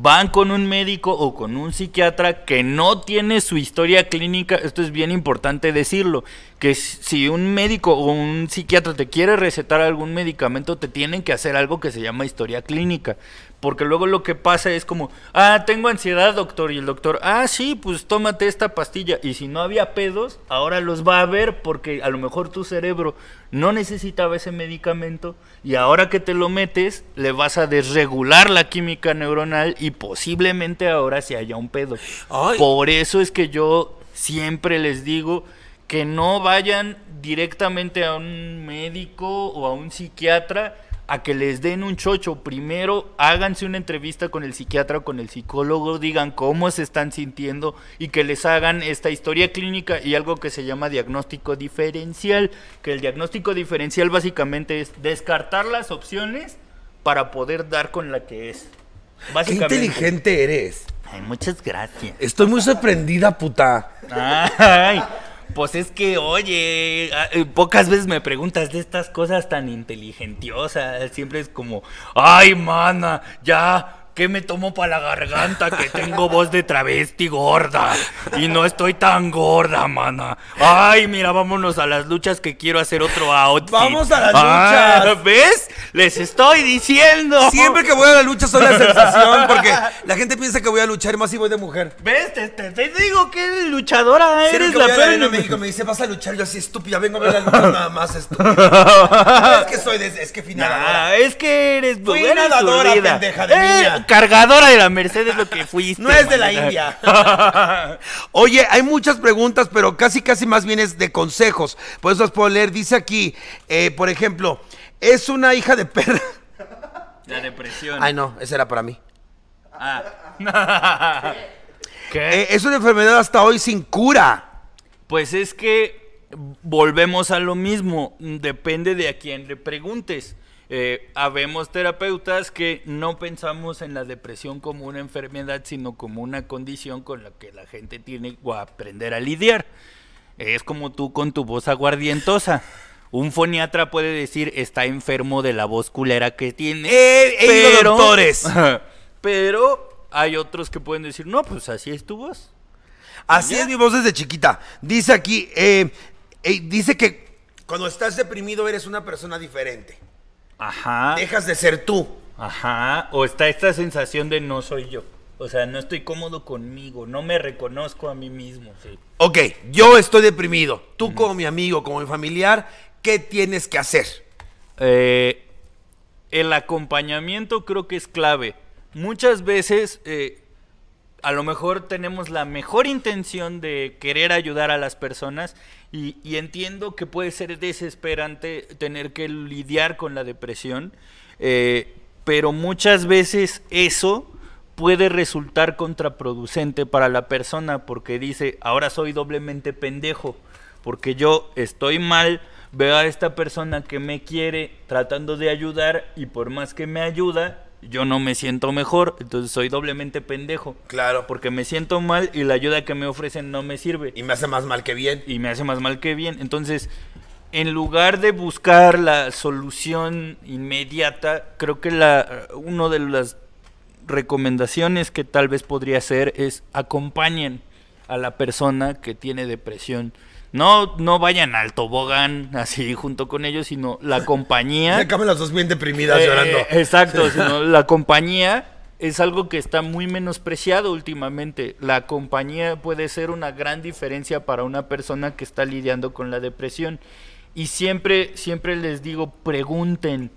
van con un médico o con un psiquiatra que no tiene su historia clínica, esto es bien importante decirlo, que si un médico o un psiquiatra te quiere recetar algún medicamento, te tienen que hacer algo que se llama historia clínica. Porque luego lo que pasa es como, ah, tengo ansiedad, doctor. Y el doctor, ah, sí, pues tómate esta pastilla. Y si no había pedos, ahora los va a ver porque a lo mejor tu cerebro no necesitaba ese medicamento. Y ahora que te lo metes, le vas a desregular la química neuronal y posiblemente ahora se haya un pedo. Ay. Por eso es que yo siempre les digo que no vayan directamente a un médico o a un psiquiatra a que les den un chocho. Primero háganse una entrevista con el psiquiatra o con el psicólogo, digan cómo se están sintiendo y que les hagan esta historia clínica y algo que se llama diagnóstico diferencial. Que el diagnóstico diferencial básicamente es descartar las opciones para poder dar con la que es. Qué inteligente eres. Ay, muchas gracias. Estoy muy sorprendida, puta. Ay, pues es que, oye, ah, eh, pocas veces me preguntas de estas cosas tan inteligentiosas. Siempre es como, ay, mana, ya, ¿qué me tomo para la garganta? Que tengo voz de travesti gorda. Y no estoy tan gorda, mana. Ay, mira, vámonos a las luchas que quiero hacer otro outfit. Vamos a las Ah, luchas. ¿Ves? Les estoy diciendo. Siempre que voy a la lucha soy la sensación porque la gente piensa que voy a luchar más si voy de mujer. ¿Ves? Te, te- te digo que eres luchadora, eres que la voy a la. México me dice, vas a luchar, yo así estúpida, vengo a ver la lucha (laughs) nada más estúpida. es que soy, de, es que nadadora. Nah, es que eres Fui eres nadadora, pendeja de Eh, niña. Cargadora de la Mercedes lo que fuiste. No es de la. India. (laughs) Oye, hay muchas preguntas, pero casi, casi más bien es de consejos. Por eso las puedo leer. Dice aquí, eh, por ejemplo, es una hija de perra. depresión. Ay, no, ese era para mí. Ah. ¿Qué? (laughs) Eh, es una enfermedad hasta hoy sin cura. Pues es que volvemos a lo mismo, depende de a quién le preguntes. Eh, habemos terapeutas que no pensamos en la depresión como una enfermedad, sino como una condición con la que la gente tiene que aprender a lidiar. Es como tú con tu voz aguardientosa. Un foniatra puede decir está enfermo de la voz culera que tiene. Eh, ido a doctores. (laughs) pero hay otros que pueden decir, no, pues así es tu voz. Así ¿Ya? es mi voz desde chiquita. Dice aquí, eh, eh, dice que cuando estás deprimido eres una persona diferente. Ajá. Dejas de ser tú. Ajá, o está esta sensación de no soy yo. O sea, no estoy cómodo conmigo, no me reconozco a mí mismo. Sí. Ok, yo estoy deprimido. Tú como mi amigo, como mi familiar, ¿qué tienes que hacer? Eh, el acompañamiento creo que es clave. Muchas veces, eh, a lo mejor tenemos la mejor intención de querer ayudar a las personas y, entiendo que puede ser desesperante tener que lidiar con la depresión, eh, pero muchas veces eso puede resultar contraproducente para la persona porque dice, ahora soy doblemente pendejo, porque yo estoy mal, veo a esta persona que me quiere tratando de ayudar y por más que me ayuda, yo no me siento mejor, entonces soy doblemente pendejo. Claro. Porque me siento mal y la ayuda que me ofrecen no me sirve Y me hace más mal que bien. y me hace más mal que bien. Entonces, en lugar de buscar la solución inmediata, creo que la una de las recomendaciones que tal vez podría hacer es acompañen a la persona que tiene depresión. No, no vayan al tobogán así junto con ellos, sino la compañía. (laughs) Déjame las dos bien deprimidas Eh, llorando. Exacto, sino la compañía es algo que está muy menospreciado últimamente. La compañía puede ser una gran diferencia para una persona que está lidiando con la depresión. Y siempre, siempre les digo, pregunten,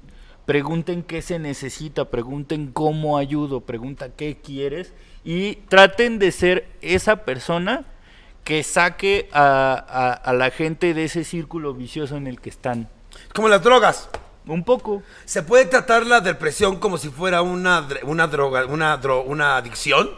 pregunten qué se necesita, pregunten cómo ayudo, pregunta qué quieres y traten de ser esa persona que saque a, a- a la gente de ese círculo vicioso en el que están. Como las drogas. Un poco. ¿Se puede tratar la depresión como si fuera una, una droga, una, dro- una adicción?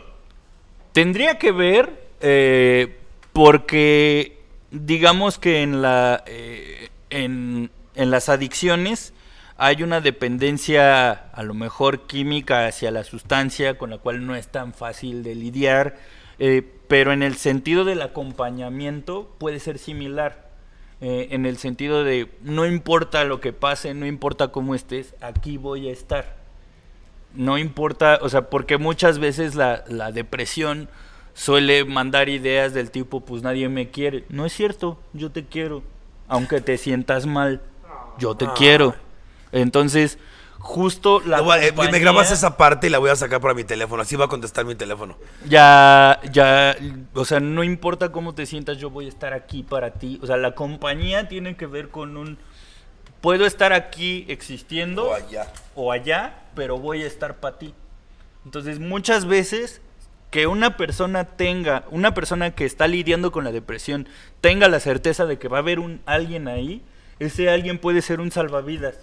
Tendría que ver eh, porque digamos que en la eh, en, en las adicciones hay una dependencia a lo mejor química hacia la sustancia con la cual no es tan fácil de lidiar, eh, pero en el sentido del acompañamiento puede ser similar. eh, en el sentido de no importa lo que pase, no importa cómo estés, aquí voy a estar no importa, o sea, porque muchas veces la, la depresión suele mandar ideas del tipo, pues nadie me quiere. No es cierto, yo te quiero, aunque te sientas mal, yo te quiero. Entonces, justo la a- eh, me grabas esa parte y la voy a sacar para mi teléfono. Así va a contestar mi teléfono. ya, ya, o sea, no importa cómo te sientas, yo voy a estar aquí para ti. O sea, la compañía tiene que ver con un, puedo estar aquí existiendo O allá. o allá, pero voy a estar para ti. Entonces, muchas veces que una persona tenga, una persona que está lidiando con la depresión, tenga la certeza de que va a haber un alguien ahí, ese alguien puede ser un salvavidas.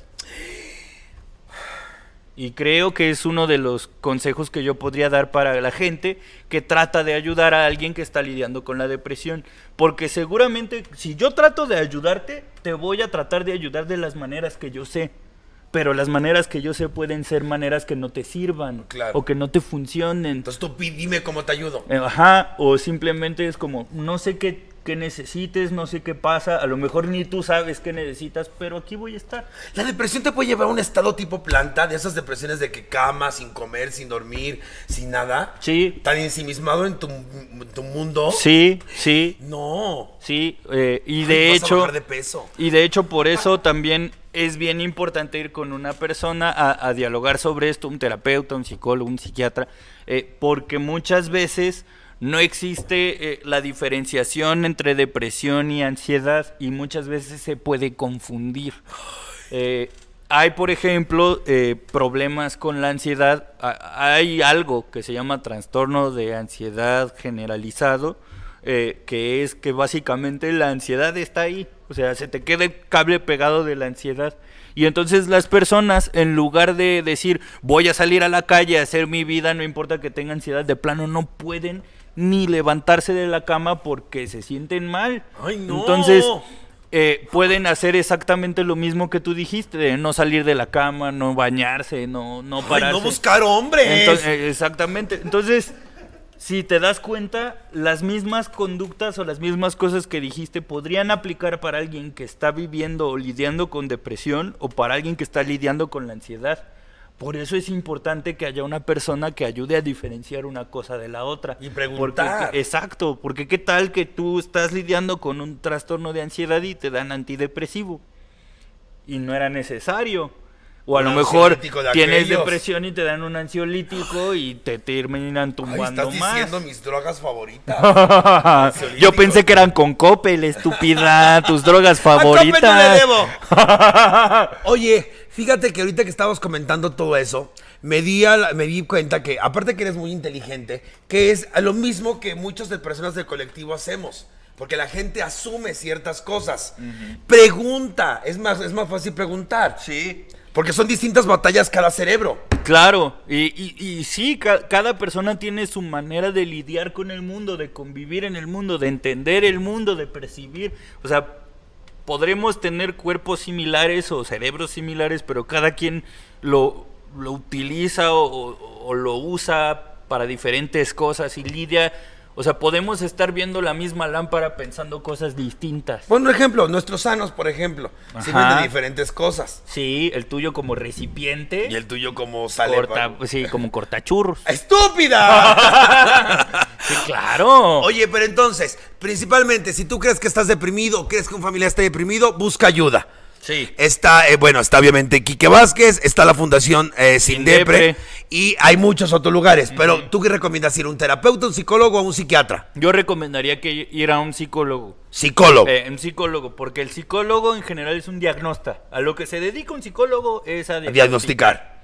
Y creo que es uno de los consejos que yo podría dar para la gente que trata de ayudar a alguien que está lidiando con la depresión. Porque seguramente si yo trato de ayudarte, te voy a tratar de ayudar de las maneras que yo sé. Pero las maneras que yo sé pueden ser maneras que no te sirvan Claro. o que no te funcionen. Entonces tú dime cómo te ayudo. Eh, Ajá, o simplemente es como, no sé qué, qué necesites, no sé qué pasa, a lo mejor ni tú sabes qué necesitas, pero aquí voy a estar. La depresión te puede llevar a un estado tipo planta, de esas depresiones de que cama, sin comer, sin dormir, sin nada. Sí, Tan ensimismado en tu, en tu mundo. sí, sí, No. sí, eh, y Ay, de vas a hecho... bajar de peso. Y de hecho por eso también es bien importante ir con una persona a, a dialogar sobre esto, un terapeuta, un psicólogo, un psiquiatra, eh, porque muchas veces no existe eh, la diferenciación entre depresión y ansiedad y muchas veces se puede confundir. Eh, hay, por ejemplo, eh, problemas con la ansiedad. Hay algo que se llama trastorno de ansiedad generalizado, eh, que es que básicamente la ansiedad está ahí. O sea, se te queda el cable pegado de la ansiedad. Y entonces las personas, en lugar de decir, voy a salir a la calle a hacer mi vida, no importa que tenga ansiedad, de plano no pueden ni levantarse de la cama porque se sienten mal. Ay, no. Entonces, eh, pueden hacer exactamente lo mismo que tú dijiste, de no salir de la cama, no bañarse, no, no Ay, pararse. no buscar hombres. Entonces, eh, exactamente. Entonces, si te das cuenta, las mismas conductas o las mismas cosas que dijiste podrían aplicar para alguien que está viviendo o lidiando con depresión o para alguien que está lidiando con la ansiedad. Por eso es importante que haya una persona que ayude a diferenciar una cosa de la otra. Y preguntar. Porque- exacto, porque qué tal que tú estás lidiando con un trastorno de ansiedad y te dan antidepresivo. Y no era necesario. O a Un lo mejor de tienes depresión y te dan un ansiolítico y te terminan Ay, tumbando estás más. diciendo mis drogas favoritas. (laughs) Yo pensé que eran con Coppel, estúpida, tus drogas (laughs) A Coppel favoritas. no le debo. (laughs) Oye, fíjate que ahorita que estabas comentando todo eso, me di, la- me di cuenta que, aparte que eres muy inteligente, que es lo mismo que muchas de personas del colectivo hacemos. Porque la gente asume ciertas cosas. Pregunta. Es más, es más fácil preguntar. Sí. Porque son distintas batallas cada cerebro. Claro, y, y, y sí, ca- cada persona tiene su manera de lidiar con el mundo, de convivir en el mundo, de entender el mundo, de percibir. O sea, podremos tener cuerpos similares o cerebros similares, pero cada quien lo, lo utiliza o, o- o lo usa para diferentes cosas y lidia. O sea, podemos estar viendo la misma lámpara pensando cosas distintas. Pon un ejemplo, nuestros sanos, por ejemplo, sirven Ajá. de diferentes cosas. Sí, el tuyo como recipiente. Y el tuyo como sale. corta, pa- sí, como cortachurros. (laughs) ¡Estúpida! (laughs) Sí, claro. Oye, pero entonces, principalmente, si tú crees que estás deprimido o crees que un familiar está deprimido, busca ayuda. Sí. Está, eh, bueno, está obviamente Quique Vázquez, está la Fundación eh, Sin Sin Depre, Depre. y hay muchos otros lugares. Pero, ¿tú qué recomiendas ir? ¿Un terapeuta, un psicólogo o un psiquiatra? Yo recomendaría que ir a un psicólogo. Psicólogo. Eh, un psicólogo, porque el psicólogo en general es un diagnasta. A lo que se dedica un psicólogo es a a diagnosticar.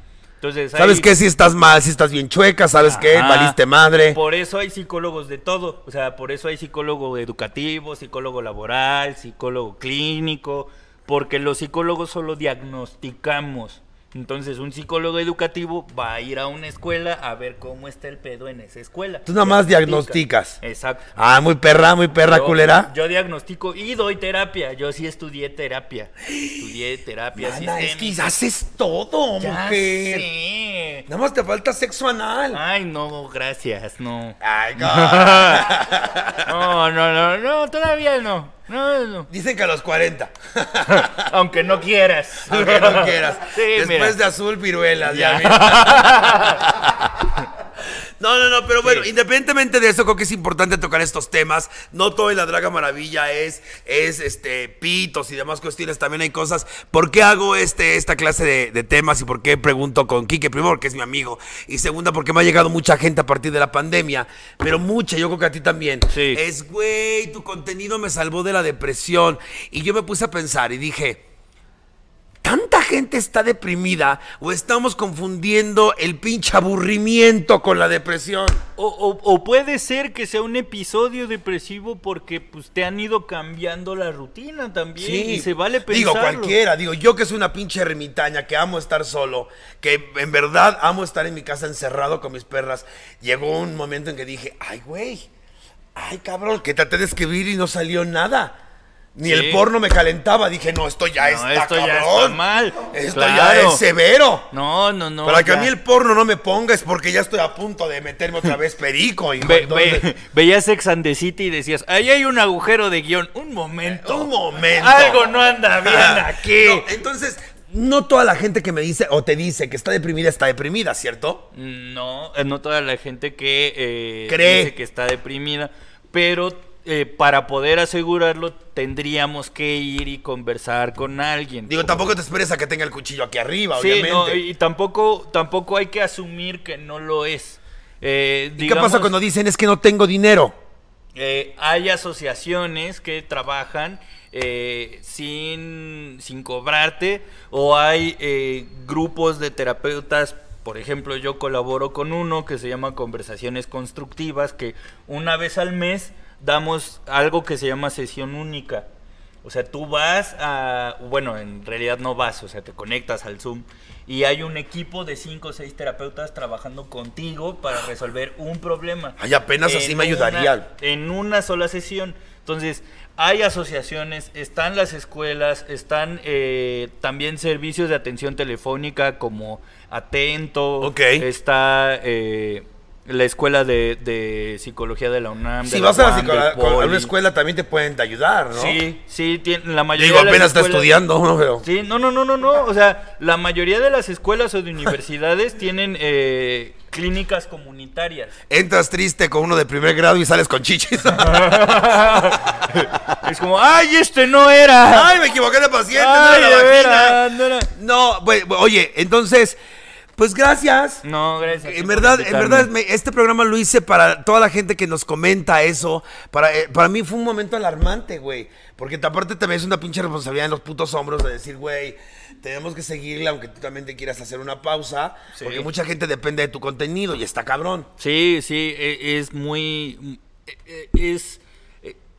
Entonces, ¿Sabes qué? Si estás mal, si estás bien chueca, ¿sabes qué? Ajá. Valiste madre. Por eso hay psicólogos de todo. O sea, por eso hay psicólogo educativo, psicólogo laboral, psicólogo clínico. Porque los psicólogos solo diagnosticamos. Entonces, un psicólogo educativo va a ir a una escuela a ver cómo está el pedo en esa escuela. Tú nada más Diagnostica. diagnosticas. Exacto. Ah, muy perra, muy perra Yo- culera. Yo diagnostico y doy terapia. Yo sí estudié terapia. Estudié terapia Mana, es que haces todo, Ya mujer. sé. Nada más te falta sexo anal. Ay, no, gracias, no. Ay, (laughs) no. No, no, no, no, todavía no. No, no. Dicen que a los 40. (laughs) Aunque no quieras. Aunque no quieras. (laughs) Sí, Después mira. de azul, viruelas. Ya. Ya. mira. (laughs) No, no, no, pero bueno, Sí. independientemente de eso, creo que es importante tocar estos temas. No todo en la Draga Maravilla es, es este, pitos y demás cuestiones. También hay cosas. ¿Por qué hago este, esta clase de, de temas y por qué pregunto con Quique? Primero, porque es mi amigo. Y segunda, porque me ha llegado mucha gente a partir de la pandemia. Pero mucha, yo creo que a ti también. Sí. Es, güey, tu contenido me salvó de la depresión. Y yo me puse a pensar y dije. ¿Tanta gente está deprimida o estamos confundiendo el pinche aburrimiento con la depresión? O, o- o puede ser que sea un episodio depresivo porque pues te han ido cambiando la rutina también. Y se vale pensarlo. Digo, cualquiera, digo, yo que soy una pinche ermitaña, que amo estar solo, que en verdad amo estar en mi casa encerrado con mis perras, llegó un momento en que dije, ay, güey, ay, cabrón, que traté de escribir y no salió nada. Ni Sí. el porno me calentaba, dije, no, esto ya No, está esto ya cabrón. está mal. Esto ya es severo. No, no, no. Para que a ya. mí el porno no me ponga es porque ya estoy a punto de meterme otra vez perico. hijo. Ve- ve- (laughs) veías Ex and the City y decías, ahí hay un agujero de guion. Un momento. un momento. Algo no anda bien aquí. No, entonces, no toda la gente que me dice o te dice que está deprimida está deprimida, ¿cierto? No, eh, no toda la gente que eh, Cree. dice que está deprimida, pero eh, para poder asegurarlo tendríamos que ir y conversar con alguien. Digo, tampoco te esperes a que tenga el cuchillo aquí arriba, sí, obviamente. no, y tampoco, tampoco hay que asumir que no lo es. Eh, ¿Y qué pasa cuando dicen es que no tengo dinero? eh, hay asociaciones que trabajan eh, sin, sin cobrarte o hay grupos de terapeutas. Por ejemplo, yo colaboro con uno que se llama Conversaciones Constructivas, que una vez al mes damos algo que se llama sesión única. O sea, tú vas a, bueno, en realidad no vas, o sea, te conectas al Zoom y hay un equipo de cinco o seis terapeutas trabajando contigo para resolver un problema. Ay, apenas así me ayudaría. En una sola sesión. Entonces, hay asociaciones, están las escuelas, están eh, también servicios de atención telefónica como Atento, Ok. está eh, la escuela de, de psicología de la UNAM. Si de vas la a, la a una escuela también te pueden ayudar, ¿no? Sí, sí, la mayoría Digo, de las apenas está escuelas- estudiando, ¿no? Pero- Sí, no, no, no, no, no. O sea, la mayoría de las escuelas o de universidades (laughs) tienen eh, clínicas comunitarias. Entras triste con uno de primer grado y sales con chichis. (laughs) Es como, ¡ay, este no era! Ay, me equivoqué de paciente, Ay, no era la de no era- No, oye, entonces, pues gracias. No, gracias. En verdad, en verdad, me- este programa lo hice para toda la gente que nos comenta eso. Para, eh, para mí fue un momento alarmante, güey. Porque te- aparte te ves una pinche responsabilidad en los putos hombros de decir, güey, tenemos que seguirla aunque tú también te quieras hacer una pausa. Sí. Porque mucha gente depende de tu contenido y está cabrón. Sí, sí, e- es muy... e- e- Es...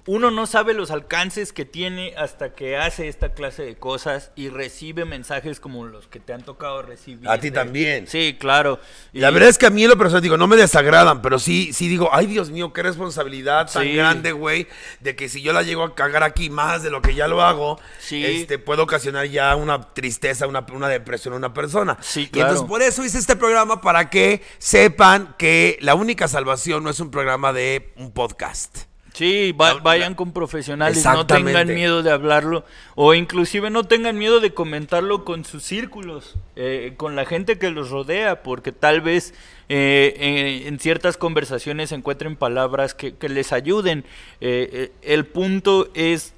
Uno no sabe los alcances que tiene hasta que hace esta clase de cosas y recibe mensajes como los que te han tocado recibir. A ti también. Sí, claro. Y la verdad es que a mí en lo personal digo, no me desagradan, pero sí, sí digo, ay Dios mío, qué responsabilidad tan Sí. grande, güey, de que si yo la llego a cagar aquí más de lo que ya lo hago, Sí. este, puedo ocasionar ya una tristeza, una, una depresión a una persona. Sí, Y claro. entonces por eso hice este programa para que sepan que la única salvación no es un programa de un podcast. Sí, va- vayan con profesionales, no tengan miedo de hablarlo o inclusive no tengan miedo de comentarlo con sus círculos, eh, con la gente que los rodea, porque tal vez eh, eh, en ciertas conversaciones encuentren palabras que, que les ayuden. Eh, eh, el punto es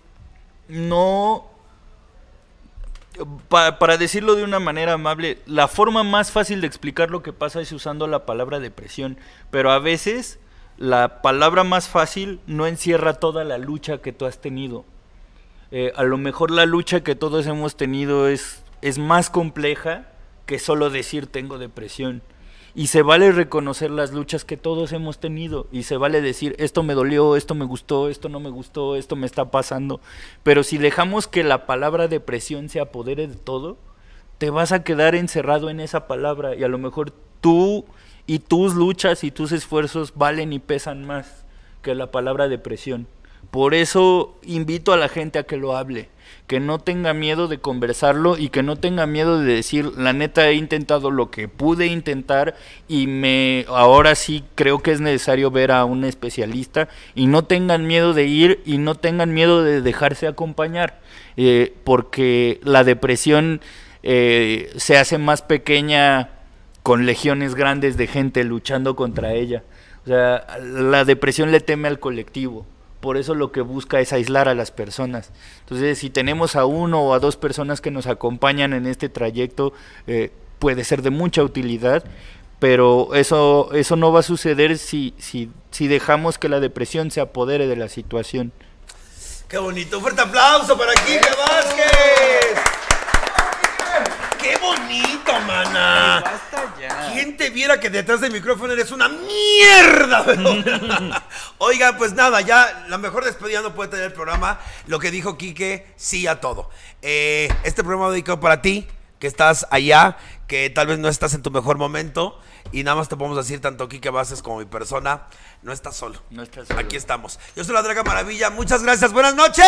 no pa- para decirlo de una manera amable, la forma más fácil de explicar lo que pasa es usando la palabra depresión, pero a veces la palabra más fácil no encierra toda la lucha que tú has tenido. Eh, a lo mejor la lucha que todos hemos tenido es, es más compleja que solo decir tengo depresión. Y se vale reconocer las luchas que todos hemos tenido. Y se vale decir, esto me dolió, esto me gustó, esto no me gustó, esto me está pasando. Pero si dejamos que la palabra depresión se apodere de todo, te vas a quedar encerrado en esa palabra. Y a lo mejor tú y tus luchas y tus esfuerzos valen y pesan más que la palabra depresión. Por eso invito a la gente a que lo hable, que no tenga miedo de conversarlo y que no tenga miedo de decir, la neta he intentado lo que pude intentar y me ahora sí creo que es necesario ver a un especialista y no tengan miedo de ir y no tengan miedo de dejarse acompañar, eh, porque la depresión eh, se hace más pequeña con legiones grandes de gente luchando contra ella. O sea, la depresión le teme al colectivo. Por eso lo que busca es aislar a las personas. Entonces, si tenemos a uno o a dos personas que nos acompañan en este trayecto, eh, puede ser de mucha utilidad, pero eso, eso no va a suceder si, si, si dejamos que la depresión se apodere de la situación. Qué bonito, fuerte aplauso para Kike Vázquez. Bonito, mana. Basta ya. ¿Quién te viera que detrás del micrófono eres una mierda? (laughs) Oiga, pues nada, ya la mejor despedida no puede tener el programa. Lo que dijo Quique, sí a todo. Eh, este programa dedicado para ti, que estás allá, que tal vez no estás en tu mejor momento. Y nada más te podemos decir, tanto Quique Vázquez como mi persona, no estás solo. No estás solo. Aquí estamos. Yo soy la Draga Maravilla. Muchas gracias. Buenas noches.